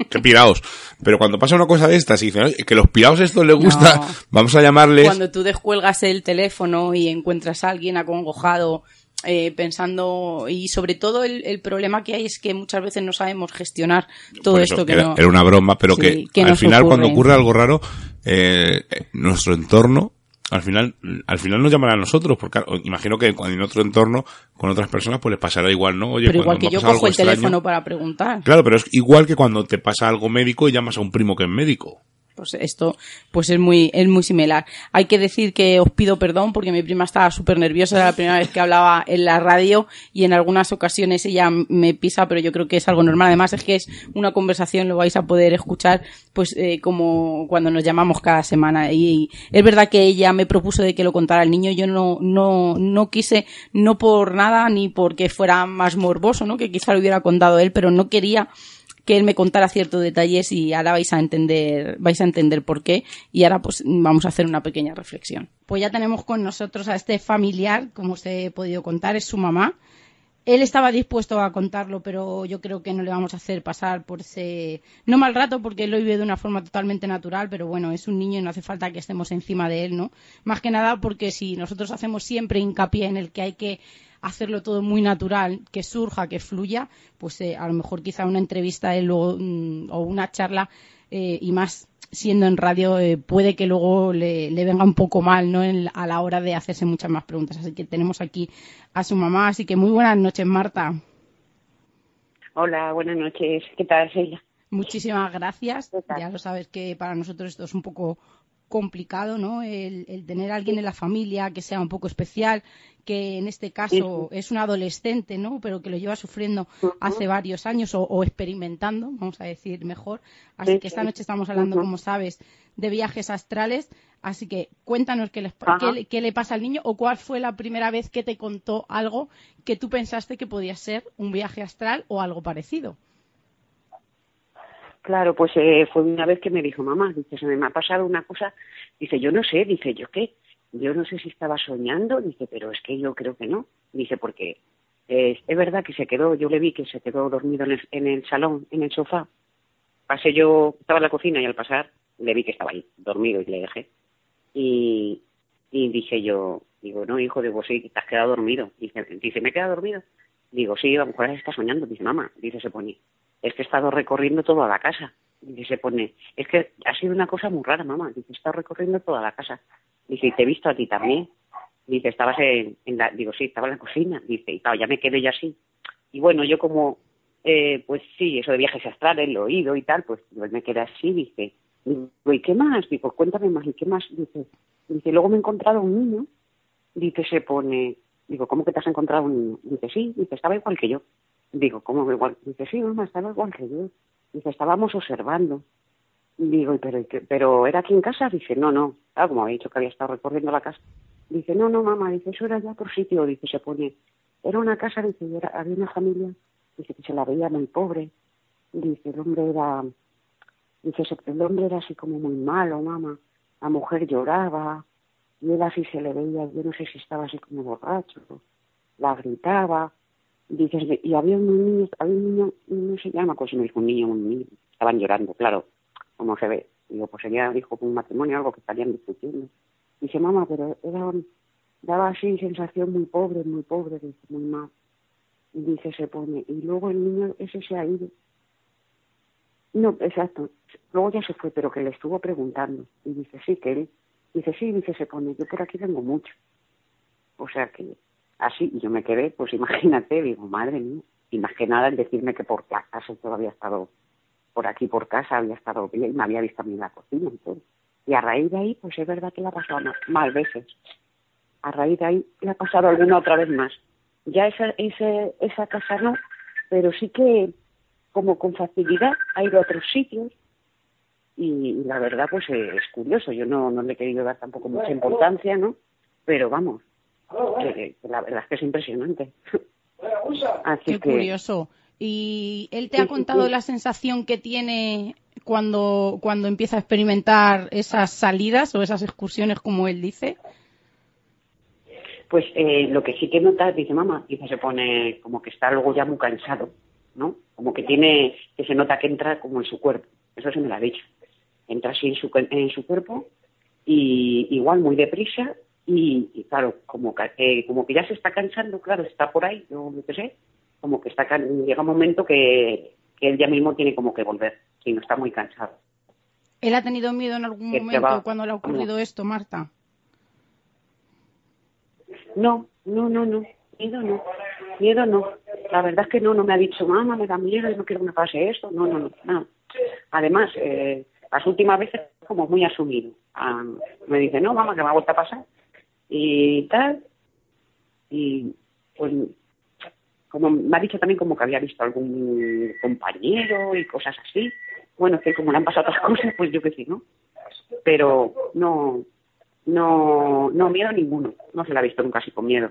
S1: qué pirados pero cuando pasa una cosa de estas y dicen que los pirados esto les gusta vamos a llamarles
S2: cuando tú descuelgas el teléfono y encuentras a alguien acongojado eh, pensando y sobre todo el, problema que hay es que muchas veces no sabemos gestionar todo esto que
S1: era, era, una broma pero que, al final cuando ocurre. algo raro eh, nuestro entorno al final al final nos llamará a nosotros porque imagino que en otro entorno con otras personas pues les pasará igual no
S2: Oye, pero igual que yo cojo el teléfono para preguntar.
S1: Claro pero es igual que cuando te pasa algo médico y llamas a un primo que es médico
S2: pues esto pues es muy es muy similar. Hay que decir que os pido perdón porque mi prima estaba súper nerviosa era la primera vez que hablaba en la radio y en algunas ocasiones ella me pisa pero yo creo que es algo normal. Además es que es una conversación lo vais a poder escuchar pues eh, como cuando nos llamamos cada semana. Y, es verdad que ella me propuso de que lo contara al niño. Yo no no no quise no por nada ni porque fuera más morboso no que quizá lo hubiera contado él pero no quería que él me contara ciertos detalles y ahora vais a entender, vais a entender por qué y ahora pues vamos a hacer una pequeña reflexión. Pues ya tenemos con nosotros a este familiar, como os he podido contar, es su mamá. Él estaba dispuesto a contarlo, pero yo creo que no le vamos a hacer pasar por ese no mal rato porque él lo vive de una forma totalmente natural, pero bueno, es un niño y no hace falta que estemos encima de él, ¿no? Más que nada porque si nosotros hacemos siempre hincapié en el que hay que hacerlo todo muy natural, que surja, que fluya, pues eh, a lo mejor quizá una entrevista mm, o una charla eh, y más siendo en radio eh, puede que luego le, venga un poco mal ¿no? a la hora de hacerse muchas más preguntas. Así que tenemos aquí a su mamá. Así que muy buenas noches, Marta.
S4: Hola, buenas noches. ¿Qué tal, Sheila?
S2: Muchísimas gracias. Ya lo sabes que para nosotros esto es un poco complicado, ¿no? El, tener a alguien en la familia que sea un poco especial, que en este caso es un adolescente, ¿no? Pero que lo lleva sufriendo hace varios años o, experimentando, vamos a decir mejor. Así que esta noche estamos hablando, como sabes, de viajes astrales. Así que cuéntanos qué, qué, le pasa al niño o cuál fue la primera vez que te contó algo que tú pensaste que podía ser un viaje astral o algo parecido.
S4: Claro, pues eh, fue una vez que me dijo, mamá, dice, se me ha pasado una cosa, dice, yo no sé, dice, ¿yo qué? Yo no sé si estaba soñando, dice, pero es que yo creo que no, dice, porque es verdad que se quedó, yo le vi que se quedó dormido en el, salón, en el sofá, pasé yo, estaba en la cocina y al pasar le vi que estaba ahí, dormido y le dejé. Y, y dije yo, digo, no, hijo, digo, sí, te has quedado dormido. Dice, dice, ¿me he quedado dormido? Digo, sí, a lo mejor está soñando. Dice, mamá, dice, se pone, es que he estado recorriendo toda la casa. Dice, se pone, es que ha sido una cosa muy rara, mamá. Dice, he estado recorriendo toda la casa. Dice, y te he visto a ti también. Dice, estabas en, en la, digo, sí, estaba en la cocina. Dice, y ya me quedé yo así. Y bueno, yo como, eh, pues sí, eso de viajes astrales, lo he oído y tal, pues yo me quedé así, dice, ¿y qué más? Digo, cuéntame más, ¿y qué más? Dice, dice, luego me he encontrado un niño, dice, se pone, digo, ¿cómo que te has encontrado un? Dice, sí, dice, estaba igual que yo. Digo, ¿cómo igual? Dice, sí, mamá, estaba igual que yo. Dice, estábamos observando. Digo, ¿pero, pero era aquí en casa? Dice, no, no. Claro, como había dicho que había estado recorriendo la casa. Dice, no, no, mamá, dice, eso era ya por sitio. Dice, se pone, era una casa, dice, era, había una familia, dice que se la veía muy pobre. Dice, el hombre era, dice, el hombre era así como muy malo, mamá. La mujer lloraba, y él así se le veía, yo no sé si estaba así como borracho, la gritaba. Dice, y había un niño, había un niño, no se llama, pues me dijo un niño, un niño, estaban llorando, claro, como se ve. Digo, pues sería, dijo, un matrimonio, algo que estarían discutiendo. Dice, mamá, pero era, daba así sensación muy pobre, muy pobre, dice, muy mal. Y dice, se pone, y luego el niño ese se ha ido. No, exacto. Luego ya se fue, pero que le estuvo preguntando. Y dice, sí, que él. Dice, sí, dice, se pone, yo por aquí vengo mucho. O sea que, así, y yo me quedé, pues imagínate, digo, madre mía. Y más que nada el decirme que por casa todavía había estado, por aquí por casa había estado bien, y me había visto a mí en la cocina todo. Y a raíz de ahí, pues es verdad que le ha pasado más, más veces. A raíz de ahí le ha pasado alguna otra vez más. Ya esa, ese, esa casa no, pero sí que como con facilidad ha ido a otros sitios y, la verdad pues es curioso. Yo no, no le he querido dar tampoco mucha importancia, ¿no? Pero vamos, que, que la verdad es que es impresionante.
S2: Así Qué curioso. ¿Y él te ha contado la sensación que tiene cuando, cuando empieza a experimentar esas salidas o esas excursiones, como él dice?
S4: Pues eh, lo que sí que nota, dice mamá, dice, se pone como que está luego ya muy cansado, ¿no? Como que tiene, que se nota que entra como en su cuerpo. Eso se me lo ha dicho. Entra así en su, en su cuerpo y igual muy deprisa y, claro, como que, eh, como que ya se está cansando, claro, está por ahí, yo no sé, como que está llega un momento que, que él ya mismo tiene como que volver, si no está muy cansado.
S2: ¿Él ha tenido miedo en algún momento cuando le ha ocurrido esto, Marta?
S4: No, no, no, no, miedo no, miedo no. La verdad es que no, no me ha dicho, mamá, me da miedo no quiero que me pase esto, no, no, no, no. Además, eh, las últimas veces como muy asumido. Ah, me dice, no, mamá, que me ha vuelto a pasar. Y tal, y pues como me ha dicho también como que había visto algún compañero y cosas así. Bueno, que como le han pasado otras cosas, pues yo qué sé, ¿no? Pero no, no, no miedo ninguno. No se la ha visto nunca así con miedo.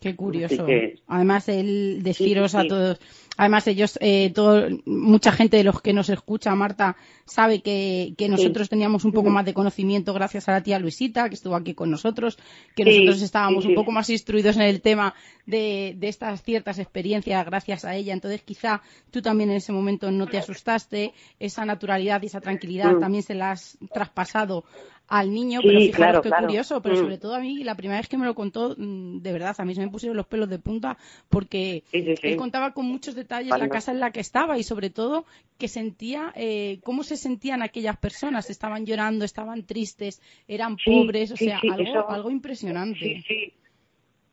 S2: Qué curioso. Además, el deciros a todos, además ellos, eh, todo, mucha gente de los que nos escucha, Marta, sabe que, que nosotros teníamos un poco más de conocimiento gracias a la tía Luisita, que estuvo aquí con nosotros, que nosotros estábamos un poco más instruidos en el tema de, de estas ciertas experiencias gracias a ella. Entonces, quizá tú también en ese momento no te asustaste, esa naturalidad y esa tranquilidad mm. también se la has traspasado al niño, pero fijaros qué curioso, pero mm. sobre todo a mí, la primera vez que me lo contó, mm, de verdad, a mí se me pusieron los pelos de punta porque él contaba con muchos detalles la casa en la que estaba y sobre todo que sentía, eh, cómo se sentían aquellas personas, estaban llorando, estaban tristes, eran pobres, o sea, algo, algo impresionante.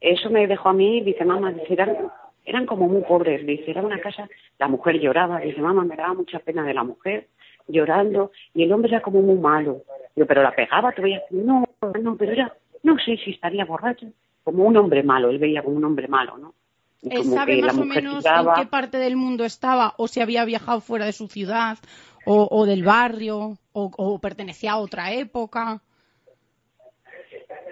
S4: Eso me dejó a mí, dice mamá, dice, eran, eran como muy pobres, dice, era una casa, la mujer lloraba, dice mamá, me daba mucha pena de la mujer llorando y el hombre era como muy malo yo, pero la pegaba, veía, no, no, pero era, no sé si estaría borracho, como un hombre malo, él veía como un hombre malo, ¿no?
S2: ¿Él sabe más o menos en qué parte del mundo estaba o si había viajado fuera de su ciudad o, del barrio o, pertenecía a otra época?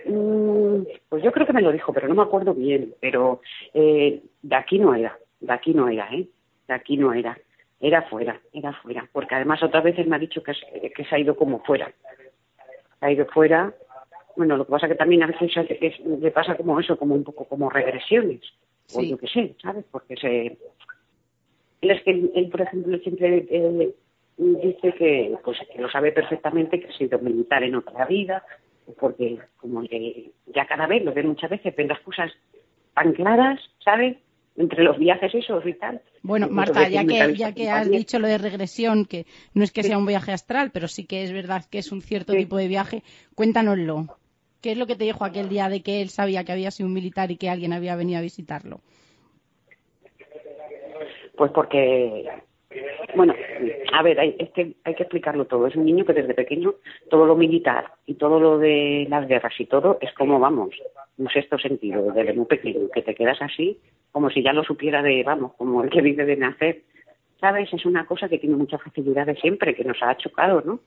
S4: Mm, pues yo creo que me lo dijo, pero no me acuerdo bien. Pero eh, de aquí no era, de aquí no era, ¿eh? De aquí no era. Era fuera, era fuera. Porque además otras veces me ha dicho que, que se ha ido como fuera ha ido fuera. Bueno, lo que pasa que también a veces le pasa como eso, como un poco como regresiones, o yo qué sé, ¿sabes? Porque se... Él es que él, por ejemplo, siempre eh, dice que, pues, que lo sabe perfectamente, que ha sido militar en otra vida, porque como que ya cada vez lo ve muchas veces, ven las cosas tan claras, ¿sabes? Entre los viajes esos y tal.
S2: Bueno, Marta, ya que, ya que has dicho lo de regresión, que no es que sea un viaje astral, pero sí que es verdad que es un cierto
S4: Sí.
S2: tipo de viaje, cuéntanoslo. ¿Qué es lo que te dijo aquel día de que él sabía que había sido un militar y que alguien había venido a visitarlo?
S4: Pues porque, bueno, a ver, hay, es que hay que explicarlo todo. Es un niño que desde pequeño todo lo militar y todo lo de las guerras y todo es como, vamos, un sexto sentido, desde muy pequeño, que te quedas así como si ya lo supiera de, vamos, como el que vive de nacer. ¿Sabes? Es una cosa que tiene mucha facilidad de siempre, que nos ha chocado, ¿no?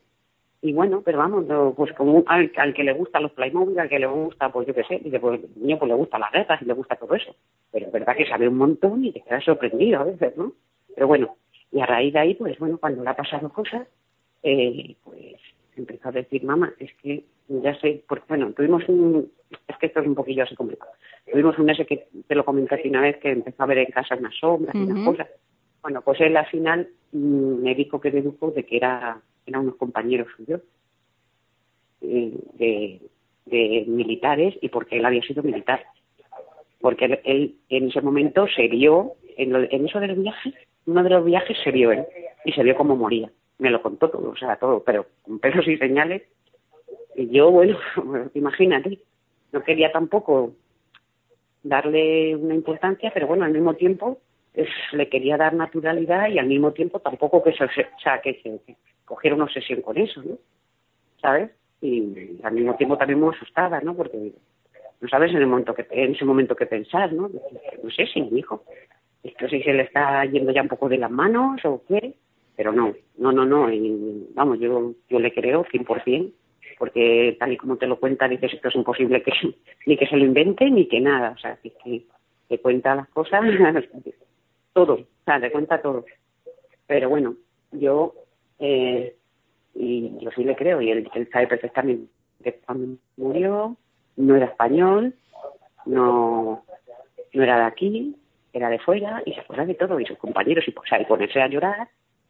S4: Y bueno, pero vamos, pues como al, que le gustan los Playmobil, al que le gusta, pues yo qué sé, dice, pues niño pues le gustan las guerras y le gusta todo eso. Pero es verdad que sabe un montón y te quedas sorprendido a veces, ¿no? Pero bueno, y a raíz de ahí, pues bueno, cuando le ha pasado cosas, eh, pues empezó a decir, mamá, es que ya sé, porque bueno, tuvimos un, es que esto es un poquillo así complicado. Tuvimos un ese que te lo comenté hace una vez que empezó a ver en casa unas sombras y unas cosas. Bueno, pues él al final mm, me dijo que dedujo de que era, eran unos compañeros suyos eh, de, de militares y porque él había sido militar. Porque él, él en ese momento se vio, en, lo- en eso del viaje, uno de los viajes se vio él y se vio cómo moría. Me lo contó todo, o sea, todo, pero con pelos y señales. Y yo, bueno, imagínate, no quería tampoco darle una importancia, pero bueno, al mismo tiempo le quería dar naturalidad y al mismo tiempo tampoco que se, o sea, que se cogiera una obsesión con eso, ¿no? ¿Sabes? Y al mismo tiempo también muy asustada, ¿no? Porque no sabes en el momento que en ese momento que pensar, ¿no? No sé si mi hijo, esto sí se le está yendo ya un poco de las manos o qué, pero no, no, no, no, y, vamos, yo, yo le creo 100%, porque tal y como te lo cuenta, dices esto es imposible que ni que se lo invente ni que nada, o sea, que, que, que cuenta las cosas, todo, o sea, te cuenta todo. Pero bueno, yo, eh, y yo sí le creo, y él, él sabe perfectamente cuando murió no era español, no, no era de aquí, era de fuera, y se acuerda de todo, y sus compañeros, y, y ponerse a llorar,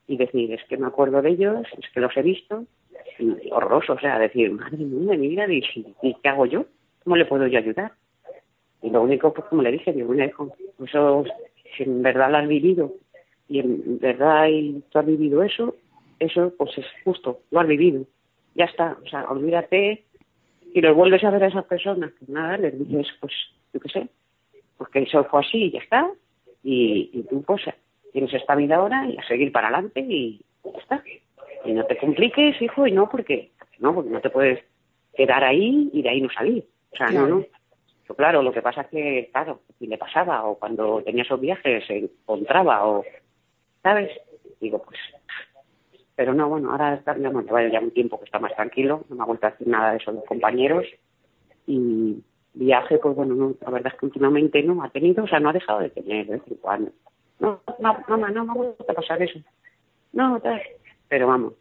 S4: y decir, es que me acuerdo de ellos, es que los he visto, horroroso, o sea, decir, madre mía, de mi vida, ¿y, y qué hago yo? ¿Cómo le puedo yo ayudar? Y lo único, pues como le dije, digo, bueno, hijo, eso, si en verdad lo has vivido, y en verdad y tú has vivido eso, eso pues es justo, lo has vivido. Ya está, o sea, olvídate y los vuelves a ver a esas personas, pues nada, les dices, pues, yo qué sé, pues que eso fue así y ya está. Y, y tú, pues, tienes esta vida ahora y a seguir para adelante y ya está. Y no te compliques, hijo, y no, porque no, porque no te puedes quedar ahí y de ahí no salir. O sea,
S2: Claro.
S4: no, no. Pero claro, lo que pasa es que, claro, si le pasaba o cuando tenía esos viajes se encontraba o, ¿sabes? Digo, pues, pero no, bueno, ahora está, ya, bueno, ya un tiempo que está más tranquilo, no me ha vuelto a decir nada de eso los compañeros y viaje, pues bueno, no, la verdad es que últimamente no ha tenido, o sea, no ha dejado de tener de vez en cuando. No, no, mamá, no me ha vuelto a pasar eso. No, tal. Pero vamos,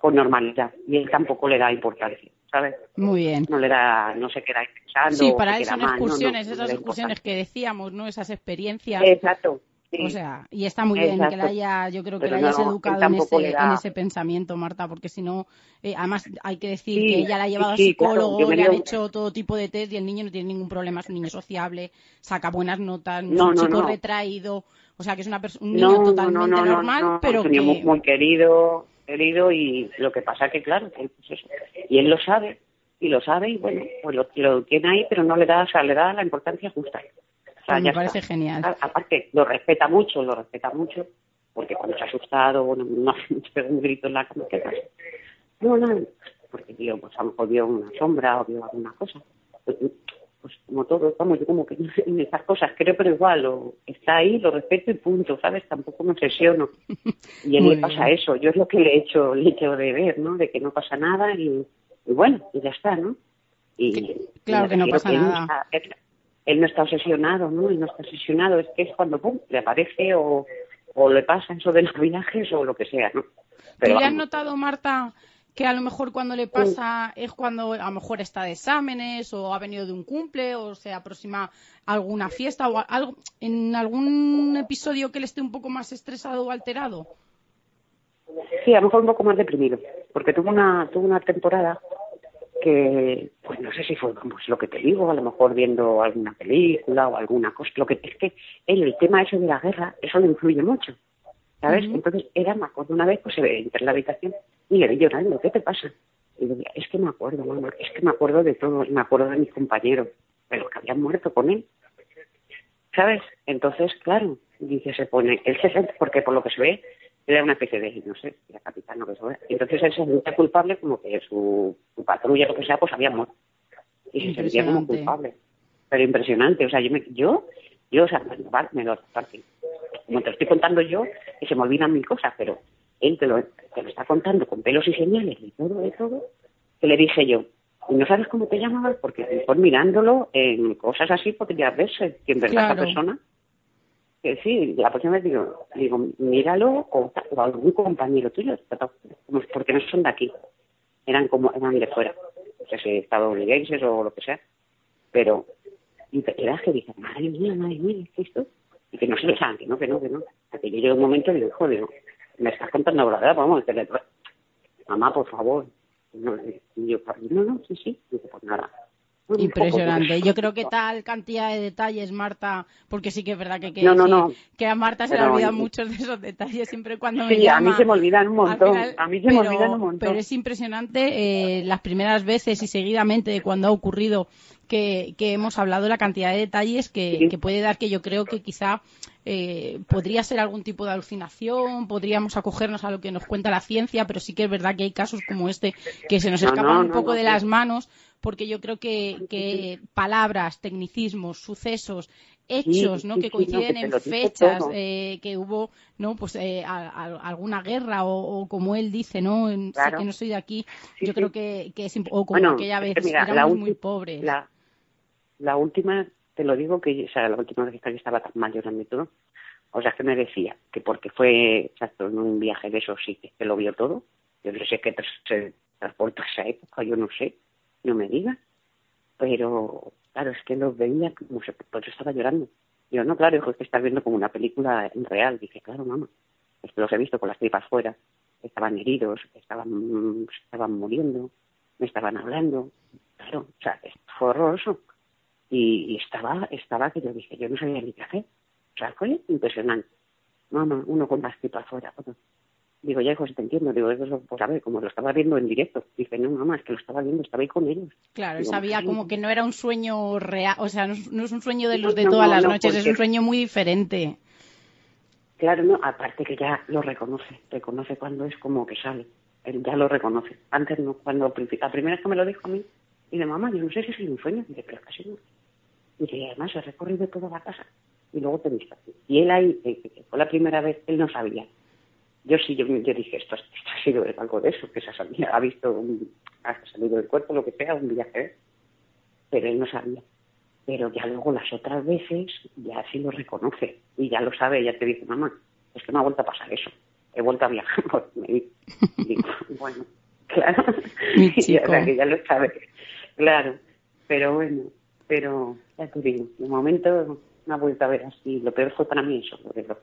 S4: con normalidad. Y él tampoco le da importancia, ¿sabes?
S2: Muy bien.
S4: No le da, no se queda pensando.
S2: Sí, para él son
S4: mal, no, no,
S2: excursiones,
S4: no
S2: esas excursiones que decíamos, ¿no? Esas experiencias.
S4: Exacto. Sí.
S2: O sea, y está muy bien que la haya, yo creo que
S4: Pero
S2: la hayas
S4: no,
S2: educado en ese, en ese pensamiento, Marta, porque si no, eh, además hay que decir
S4: Sí,
S2: que ella la ha llevado
S4: sí, claro,
S2: psicólogo,
S4: me
S2: le han
S4: dio-
S2: hecho todo tipo de test y el niño no tiene ningún problema, es un niño sociable, saca buenas notas, no es un
S4: no,
S2: chico
S4: no.
S2: retraído, o sea que es una un niño totalmente
S4: no, no, no,
S2: normal,
S4: no,
S2: pero
S4: un niño muy,
S2: que...
S4: muy querido, querido y lo que pasa que claro, que, pues y él lo sabe y lo sabe y bueno, pues lo, lo tiene ahí, pero no le da, o sea, le da la importancia justa. O sea,
S2: Pues me
S4: ya
S2: parece
S4: está.
S2: genial.
S4: A- Aparte, lo respeta mucho, lo respeta mucho, porque cuando ha asustado, bueno, no se pega un grito en la cama, ¿qué pasa? No, no, porque tío, pues a lo mejor vio una sombra o vio alguna cosa. Pues, pues como todo, vamos, yo como que en esas cosas creo, pero igual, lo, está ahí, lo respeto y punto, ¿sabes? Tampoco me obsesiono. Y a le pasa
S2: bien.
S4: eso, yo es lo que le he hecho, le he hecho de ver, ¿no? De que no pasa nada y, y bueno, y ya está, ¿no? Y,
S2: claro que no pasa nada.
S4: está- él, no está obsesionado, ¿no? Él no está obsesionado, es que es cuando, pum, le aparece o, o le pasa eso de los o lo que sea, ¿no?
S2: ¿Tú
S4: Pero
S2: le has notado, Marta, que a lo mejor cuando le pasa es cuando a lo mejor está de exámenes o ha venido de un cumple o se aproxima alguna fiesta o algo en algún episodio que le esté un poco más estresado o alterado?
S4: Sí, a lo mejor un poco más deprimido, porque tuvo una, tuvo una temporada que, pues no sé si fue pues, lo que te digo, a lo mejor viendo alguna película o alguna cosa. Lo que es que él, el tema ese de la guerra, eso le influye mucho, ¿sabes? Entonces, era, me acuerdo una vez, pues se entré en la habitación y le vi llorando, ¿qué te pasa? Y le dije, es que me acuerdo, mamá, es que me acuerdo de todo, me acuerdo de mis compañeros, de los que habían muerto con él. ¿Sabes? Entonces, claro, dice, se pone, él se siente, porque por lo que se ve, era una especie de, no sé, era capitán que sea. Entonces él se sentía culpable como que su, su patrulla, lo que sea, pues había muerto. Y se sentía como culpable. Pero impresionante, o sea, yo, me, yo, yo o sea, me, me lo Como te lo estoy contando yo, y se me olvidan mil cosas, pero él te lo, te lo está contando con pelos y señales y todo, de todo, que le dije yo, ¿y no sabes cómo te llamabas? Porque mejor mirándolo en cosas así podría verse que en verdad
S2: Claro.
S4: esa persona que sí, la próxima vez digo, digo míralo o, algún compañero tuyo, como- porque no son de aquí, eran como eran de fuera, no sé si estadounidenses o lo que sea, pero y te quedas que dices, madre mía, madre mía, ¿qué es esto? Y que no se lo saben, que no, que no, que no. Hasta que yo un momento y digo, joder, me estás contando la verdad, vamos, que le- mamá, por favor. Y yo, no, no, sí, sí, digo, pues nada.
S2: Impresionante. Yo creo que tal cantidad de detalles, Marta, porque sí que es verdad que, que,
S4: No, no,
S2: sí,
S4: no.
S2: que a Marta se le olvidan muchos de esos detalles siempre cuando me
S4: Sí, a
S2: llama.
S4: mí se me olvidan un montón.
S2: final,
S4: a mí se
S2: pero,
S4: me olvidan un montón.
S2: Pero es impresionante eh, las primeras veces y seguidamente de cuando ha ocurrido que, que hemos hablado la cantidad de detalles que,
S4: Sí.
S2: que puede dar que yo creo que quizá eh, podría ser algún tipo de alucinación, podríamos acogernos a lo que nos cuenta la ciencia, pero sí que es verdad que hay casos como este que se nos
S4: No,
S2: escapan
S4: no,
S2: un poco
S4: no,
S2: de las manos porque yo creo que, que palabras, tecnicismos, sucesos, hechos,
S4: Sí,
S2: ¿no?
S4: sí,
S2: que
S4: no,
S2: coinciden
S4: que
S2: en fechas, eh, que hubo, ¿no? Pues eh, a- a- alguna guerra o, o como él dice, ¿no? En- Sé
S4: Claro.
S2: que no soy de aquí.
S4: Sí,
S2: yo creo que, que es o como
S4: Bueno,
S2: aquella vez
S4: mira, la
S2: éramos muy pobres.
S4: La, la última, te lo digo, que o sea, la última vez que estaba tan mal llorando y todo, o sea, que me decía que porque fue, exacto, en un viaje de esos sí que lo vio todo, yo no sé qué se transporta esa época, yo no sé, no me digas, pero claro, es que los veía como se, por eso estaba llorando. Yo, no, claro, hijo, es que estás viendo como una película real. Dije, claro, mamá, es que los he visto con las tripas fuera, estaban heridos, estaban, estaban muriendo, me estaban hablando, claro, o sea, fue horroroso. Y, y estaba, estaba que yo dije, yo no sabía ni qué hacer. O sea, fue impresionante. Mamá, uno con las tripas fuera, otro. Digo, ya hijo, si te entiendo. Digo, eso, pues a ver, como lo estaba viendo en directo. Dije, no, mamá, es que lo estaba viendo, estaba ahí con ellos.
S2: Claro, él
S4: Digo,
S2: sabía
S4: "Madre
S2: como
S4: mía".
S2: que no era un sueño real, o sea, no es, no es un sueño de los de
S4: No,
S2: todas
S4: no,
S2: las
S4: no,
S2: noches, es un sueño muy diferente.
S4: Claro, no, aparte que ya lo reconoce, reconoce cuando es como que sale, él ya lo reconoce. Antes no, cuando la primera vez que me lo dijo a mí, dice, mamá, yo no sé si es un sueño, dice, pero casi no. Dice, y además he recorrido toda la casa y luego te aquí. Y él ahí, eh, que fue la primera vez, él no sabía. Yo sí, yo, yo dije, esto, esto ha sido algo de eso, que se ha, salido, ha visto, un, ha salido del cuerpo, lo que sea, un viaje, pero él no sabía. Pero ya luego las otras veces ya sí lo reconoce y ya lo sabe, ya te dice, mamá, es que me ha vuelto a pasar eso, he vuelto a viajar. Y digo, bueno, claro, Y, o sea, que ya lo sabe, claro, pero bueno, pero ya te digo, de momento me ha vuelto a ver así, lo peor fue para mí eso, lo de los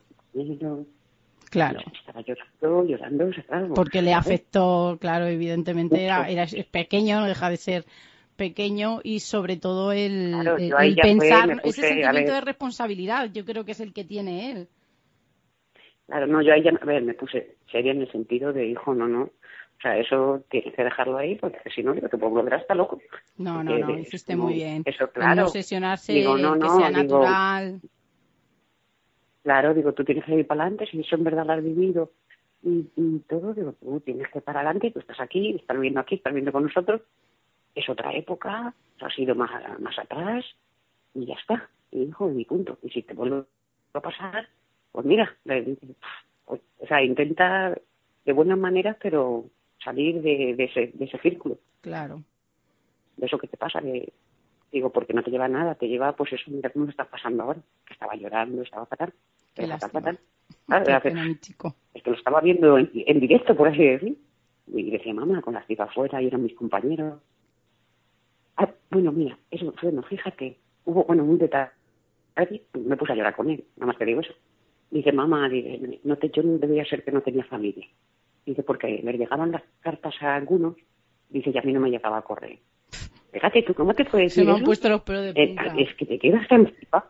S2: Claro.
S4: estaba llorando, llorando,
S2: Porque le
S4: ¿sabes?
S2: afectó, claro, evidentemente era, pequeño, no deja de ser pequeño y sobre todo el,
S4: Claro, fue,
S2: pensar, ese sentimiento de responsabilidad, yo creo que es el que tiene él.
S4: Claro, no, yo ahí ya, a ver, me puse seria en el sentido de, hijo, no, no, o sea, eso tienes que dejarlo ahí porque si no, te puedo volver hasta loco.
S2: No, no,
S4: Porque
S2: no, hiciste muy bien.
S4: Eso, claro.
S2: no obsesionarse,
S4: Digo, no,
S2: que sea
S4: digo,
S2: natural.
S4: Claro, digo, tú tienes que ir para adelante, si eso en verdad lo has vivido y, y todo, digo, tú tienes que ir para adelante, tú estás aquí, estás viviendo aquí, estás viviendo con nosotros, es otra época, tú has ido más, más atrás y ya está, y hijo, y punto. Y si te vuelve a pasar, pues mira, le- o sea, intenta de buenas maneras, pero salir de, de, ese, de ese círculo,
S2: Claro.
S4: de eso que te pasa, que digo, porque no te lleva nada, te lleva, pues eso, mira cómo lo estás pasando ahora, que estaba llorando, estaba fatal,
S2: Qué
S4: fatal, fatal.
S2: Pena, mi chico.
S4: es que lo estaba viendo en, en directo, por así decir. Y decía, mamá, con las tipas afuera, y eran mis compañeros. Ah, bueno, mira, eso, bueno, fíjate, hubo, bueno, un detalle, me puse a llorar con él, nada más te digo eso. Dice, mamá, dice, no te, yo no debía ser que no tenía familia. Dice, porque le llegaban las cartas a algunos, dice, y a mí no me llegaba a correr. Fíjate tú, ¿cómo te puedes
S2: Se
S4: decir
S2: me han
S4: eso?
S2: puesto los pelos de
S4: Eh,
S2: punta.
S4: es que te quedas tan flipa.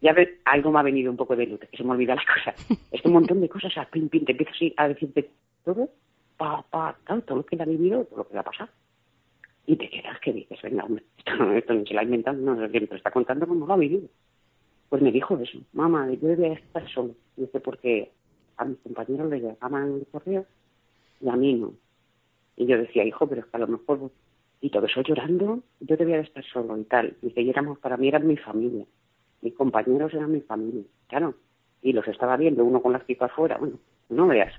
S4: Ya ves, algo me ha venido un poco de luz, que se me olvida las cosas. Es que un montón de cosas, a pim, pim, te empiezas a decirte todo, pa, pa, tal, todo lo que le ha vivido, todo lo que le ha pasado. Y te quedas que dices, venga, hombre, esto, no- esto no se lo ha inventado, no, me lo está contando como lo ha vivido. Pues me dijo eso, mamá, yo debía estar solo. Dice, porque a mis compañeros les llegaban el correo y a mí no. Y yo decía, hijo, pero es que a lo mejor, y todo eso llorando, yo debía de estar solo y tal. Dice, y éramos, para mí eran mi familia. Mis compañeros eran mi familia, claro. Y los estaba viendo uno con las pipas fuera, bueno, no veas.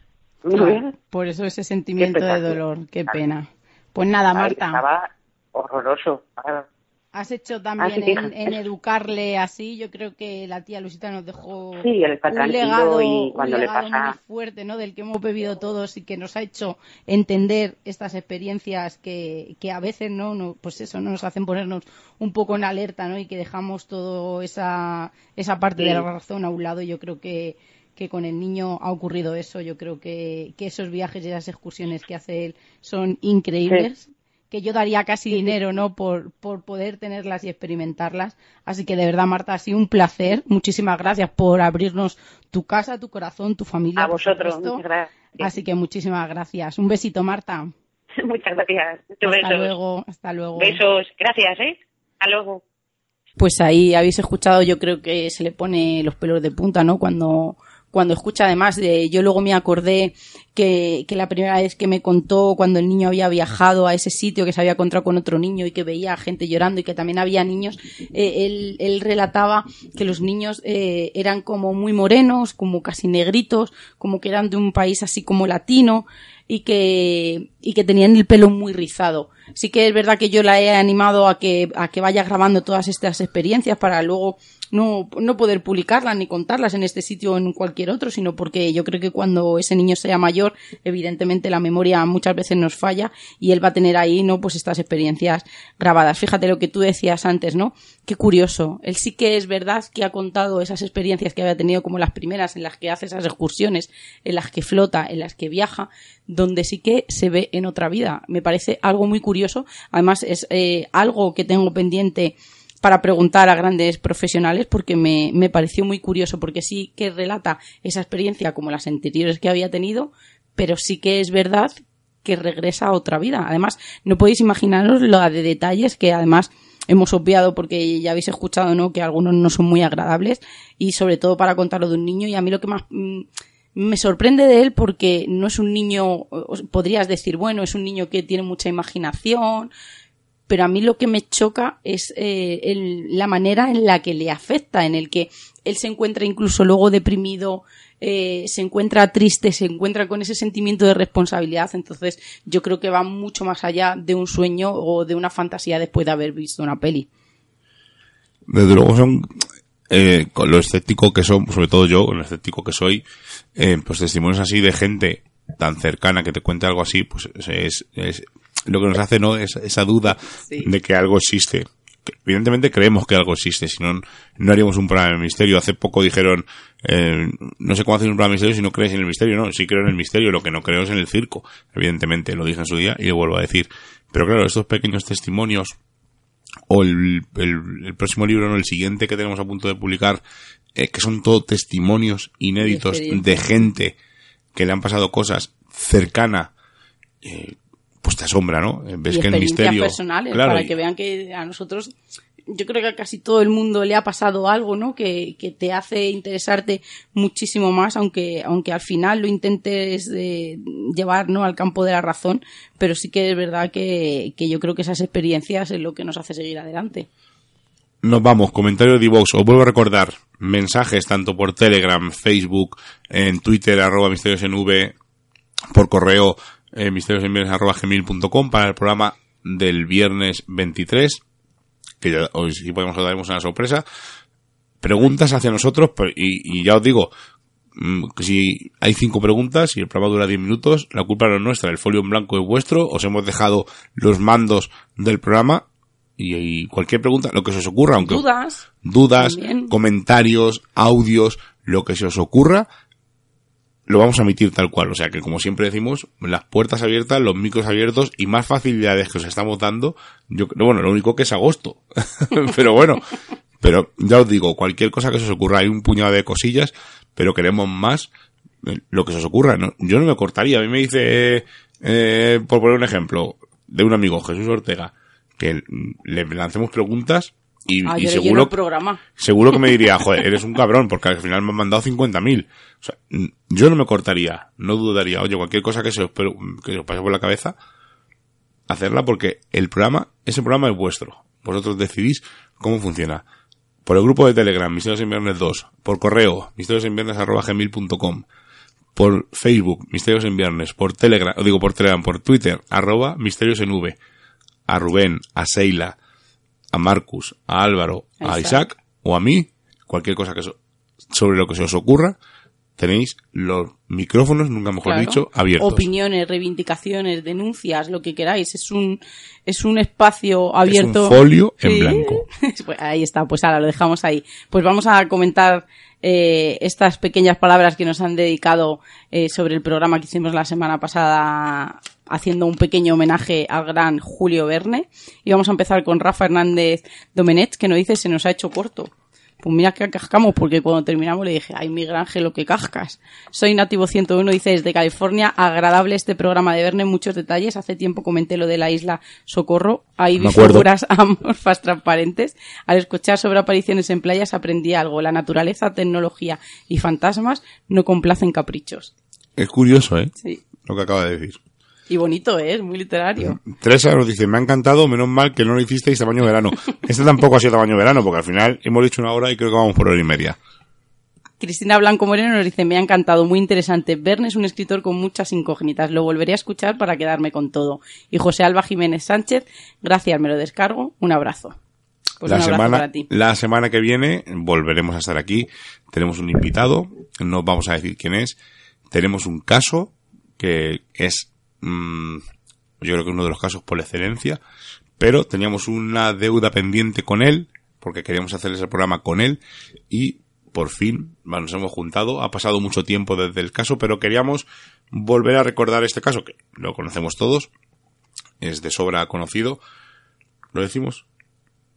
S4: No veas.
S2: por eso ese sentimiento de dolor, qué pena. Pues nada, Marta,
S4: Estaba horroroso. Ah,
S2: has hecho
S4: Así
S2: también en, educarle así. Yo creo que la tía Luisita nos dejó
S4: Sí, él está
S2: un legado,
S4: y cuando
S2: un
S4: le
S2: legado
S4: pasa-
S2: muy fuerte, ¿no? Del que hemos bebido todos y que nos ha hecho entender estas experiencias que, que a veces, ¿no? no pues eso, ¿no? Nos hacen ponernos un poco en alerta, ¿no? Y que dejamos todo esa, esa parte de la razón a un lado. Yo creo que que con el niño ha ocurrido eso. Yo creo que, que esos viajes y esas excursiones que hace él son increíbles. Que yo daría casi dinero, ¿no? Por, por poder tenerlas y experimentarlas. Así que de verdad, Marta, ha sido un placer. Muchísimas gracias por abrirnos tu casa, tu corazón, tu familia.
S4: A vosotros, muchas gracias.
S2: Así que muchísimas gracias. Un besito, Marta.
S4: Muchas gracias. Muchos
S2: Hasta
S4: besos.
S2: luego, hasta luego.
S4: Besos. Gracias, ¿eh? Hasta luego.
S2: Pues ahí habéis escuchado, yo creo que se le pone los pelos de punta, ¿no? Cuando, cuando escucha además de, yo luego me acordé que, que la primera vez que me contó cuando el niño había viajado a ese sitio que se había encontrado con otro niño y que veía gente llorando y que también había niños, eh, él, él relataba que los niños eh, eran como muy morenos, como casi negritos, como que eran de un país así como latino y que, y que tenían el pelo muy rizado. Sí que es verdad que yo la he animado a que, a que vaya grabando todas estas experiencias para luego no, no poder publicarlas ni contarlas en este sitio o en cualquier otro, sino porque yo creo que cuando ese niño sea mayor, evidentemente la memoria muchas veces nos falla y él va a tener ahí, ¿no? Pues estas experiencias grabadas. Fíjate lo que tú decías antes, ¿no? Qué curioso. Él sí que es verdad que ha contado esas experiencias que había tenido como las primeras en las que hace esas excursiones, en las que flota, en las que viaja, donde sí que se ve en otra vida. Me parece algo muy curioso. Además, es eh, algo que tengo pendiente para preguntar a grandes profesionales porque me, me pareció muy curioso porque sí que relata esa experiencia como las anteriores que había tenido, pero sí que es verdad que regresa a otra vida. Además, no podéis imaginaros la de detalles que además hemos obviado porque ya habéis escuchado, ¿no? Que algunos no son muy agradables y sobre todo para contarlo de un niño y a mí lo que más mm, me sorprende de él porque no es un niño, podrías decir, bueno, es un niño que tiene mucha imaginación, pero a mí lo que me choca es eh, la manera en la que le afecta, en el que él se encuentra incluso luego deprimido, eh, se encuentra triste, se encuentra con ese sentimiento de responsabilidad. Entonces, yo creo que va mucho más allá de un sueño o de una fantasía después de haber visto una peli.
S1: Desde luego son, eh, con lo escéptico que son, sobre todo yo, con lo escéptico que soy, eh, pues testimonios así de gente tan cercana que te cuente algo así, pues es, es lo que nos hace, ¿no? Es, esa duda
S2: Sí.
S1: de que algo existe. Que evidentemente creemos que algo existe, si no, no haríamos un programa de misterio. Hace poco dijeron, eh, no sé cómo hacer un programa de misterio si no crees en el misterio. No, sí creo en el misterio, lo que no creo es en el circo. Evidentemente, lo dije en su día y lo vuelvo a decir. Pero claro, estos pequeños testimonios, o el, el- el próximo libro, no, el siguiente que tenemos a punto de publicar, eh, que son todo testimonios inéditos
S2: De
S1: gente que le han pasado cosas cercana, eh, pues te asombra, ¿no? Eh, Ves
S2: y
S1: que el misterio.
S2: personales
S1: claro,
S2: para
S1: y-
S2: que vean que a nosotros yo creo que a casi todo el mundo le ha pasado algo no que, que te hace interesarte muchísimo más aunque aunque al final lo intentes eh, llevar no al campo de la razón pero sí que es verdad que, que yo creo que esas experiencias es lo que nos hace seguir adelante
S1: Nos vamos, comentario de Vox. Os vuelvo a recordar, mensajes tanto por Telegram, Facebook, en Twitter, arroba misterios en V, por correo, eh, gmail.com para el programa del viernes 23, que ya hoy sí podemos daremos una sorpresa. Preguntas hacia nosotros, y, y ya os digo, mm, que si hay cinco preguntas y el programa dura 10 minutos, la culpa no es nuestra, el folio en blanco es vuestro, os hemos dejado los mandos del programa y, y cualquier pregunta, lo que se os ocurra, aunque
S2: dudas
S1: dudas,
S2: También.
S1: comentarios, audios, lo que se os ocurra, lo vamos a emitir tal cual. O sea que, como siempre decimos, las puertas abiertas, los micros abiertos y más facilidades que os estamos dando. Yo, bueno, lo único que es agosto. pero bueno, pero ya os digo, cualquier cosa que se os ocurra, hay un puñado de cosillas, pero queremos más eh, lo que se os ocurra. ¿no? Yo no me cortaría. A mí me dice, eh, por poner un ejemplo, de un amigo, Jesús Ortega, que le lancemos preguntas y, seguro,
S2: el programa.
S1: seguro que me diría, joder, eres un cabrón, porque al final me han mandado 50.000. O sea, yo no me cortaría, no dudaría, oye, cualquier cosa que se os, pero- que se os pase por la cabeza, hacerla porque el programa, ese programa es vuestro. Vosotros decidís cómo funciona. Por el grupo de Telegram, Misterios en Viernes 2, por correo, misteriosenviernes.gmail.com, por Facebook, Misterios en Viernes, por Telegram, o digo por Telegram, por Twitter, arroba Misterios en V, a Rubén, a Seila, a Marcus, a Álvaro, a Isaac,
S2: Isaac.
S1: o a mí, cualquier cosa que so- sobre lo que se os ocurra, tenéis los micrófonos, nunca mejor
S2: Claro.
S1: dicho, abiertos.
S2: Opiniones, reivindicaciones, denuncias, lo que queráis. Es un, es un espacio abierto.
S1: un folio en
S2: Sí.
S1: blanco.
S2: Pues ahí está, pues ahora lo dejamos ahí. Pues vamos a comentar eh, estas pequeñas palabras que nos han dedicado eh, sobre el programa que hicimos la semana pasada haciendo un pequeño homenaje al gran Julio Verne. Y vamos a empezar con Rafa Hernández Domenech, que nos dice se nos ha hecho corto. Pues mira que cascamos, porque cuando terminamos le dije, ay, Miguel Ángel, lo que cascas. Soy Nativo 101, dice desde California, agradable este programa de Verne, muchos detalles. Hace tiempo comenté lo de la isla Socorro, ahí vi figuras amorfas transparentes. Al escuchar sobre apariciones en playas aprendí algo. La naturaleza, tecnología y fantasmas no complacen caprichos.
S1: Es curioso, ¿eh?
S2: Sí.
S1: Lo que acaba de decir.
S2: Y bonito, ¿eh? Es muy literario.
S1: Teresa nos dice, me ha encantado, menos mal que no lo hicisteis tamaño verano. Este tampoco ha sido tamaño verano, porque al final hemos dicho una hora y creo que vamos por hora y media.
S2: Cristina Blanco Moreno nos dice, me ha encantado, muy interesante. Verne es un escritor con muchas incógnitas. Lo volveré a escuchar para quedarme con todo. Y José Alba Jiménez Sánchez, gracias, me lo descargo. Un abrazo. Pues
S1: la,
S2: un abrazo
S1: semana,
S2: para ti.
S1: la semana que viene volveremos a estar aquí. Tenemos un invitado, no vamos a decir quién es. Tenemos un caso que es, mm, yo creo que uno de los casos por excelencia, pero teníamos una deuda pendiente con él, porque queríamos hacer ese programa con él, y por fin bueno, nos hemos juntado. Ha pasado mucho tiempo desde el caso, pero queríamos volver a recordar este caso, que lo conocemos todos, es de sobra conocido. ¿Lo decimos?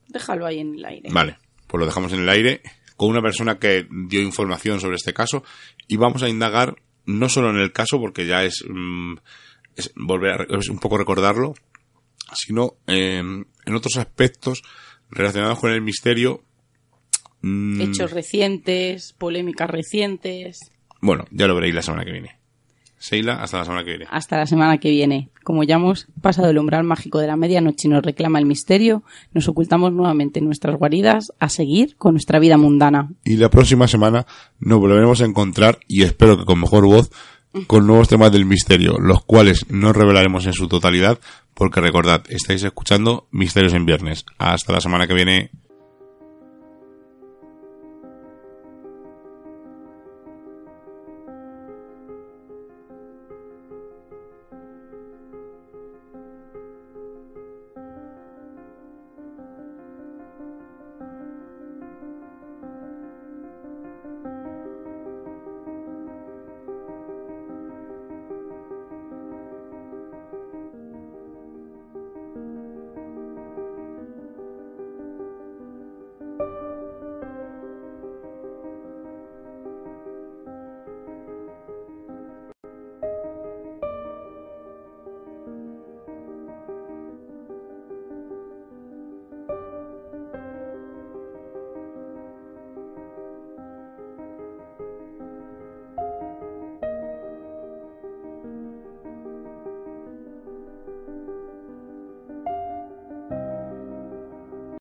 S2: Déjalo ahí en el aire.
S1: Vale, pues lo dejamos en el aire con una persona que dio información sobre este caso y vamos a indagar no solo en el caso, porque ya es, mm, es volver a, es un poco recordarlo, sino eh, en otros aspectos relacionados con el misterio. mm,
S2: Hechos recientes, polémicas recientes.
S1: Bueno, ya lo veréis la semana que viene. Seila, hasta la semana que viene.
S2: Hasta la semana que viene. Como ya hemos pasado el umbral mágico de la medianoche y nos reclama el misterio, nos ocultamos nuevamente en nuestras guaridas a seguir con nuestra vida mundana.
S1: Y la próxima semana nos volveremos a encontrar, y espero que con mejor voz, con nuevos temas del misterio, los cuales no revelaremos en su totalidad, porque recordad, estáis escuchando Misterios en Viernes. Hasta la semana que viene.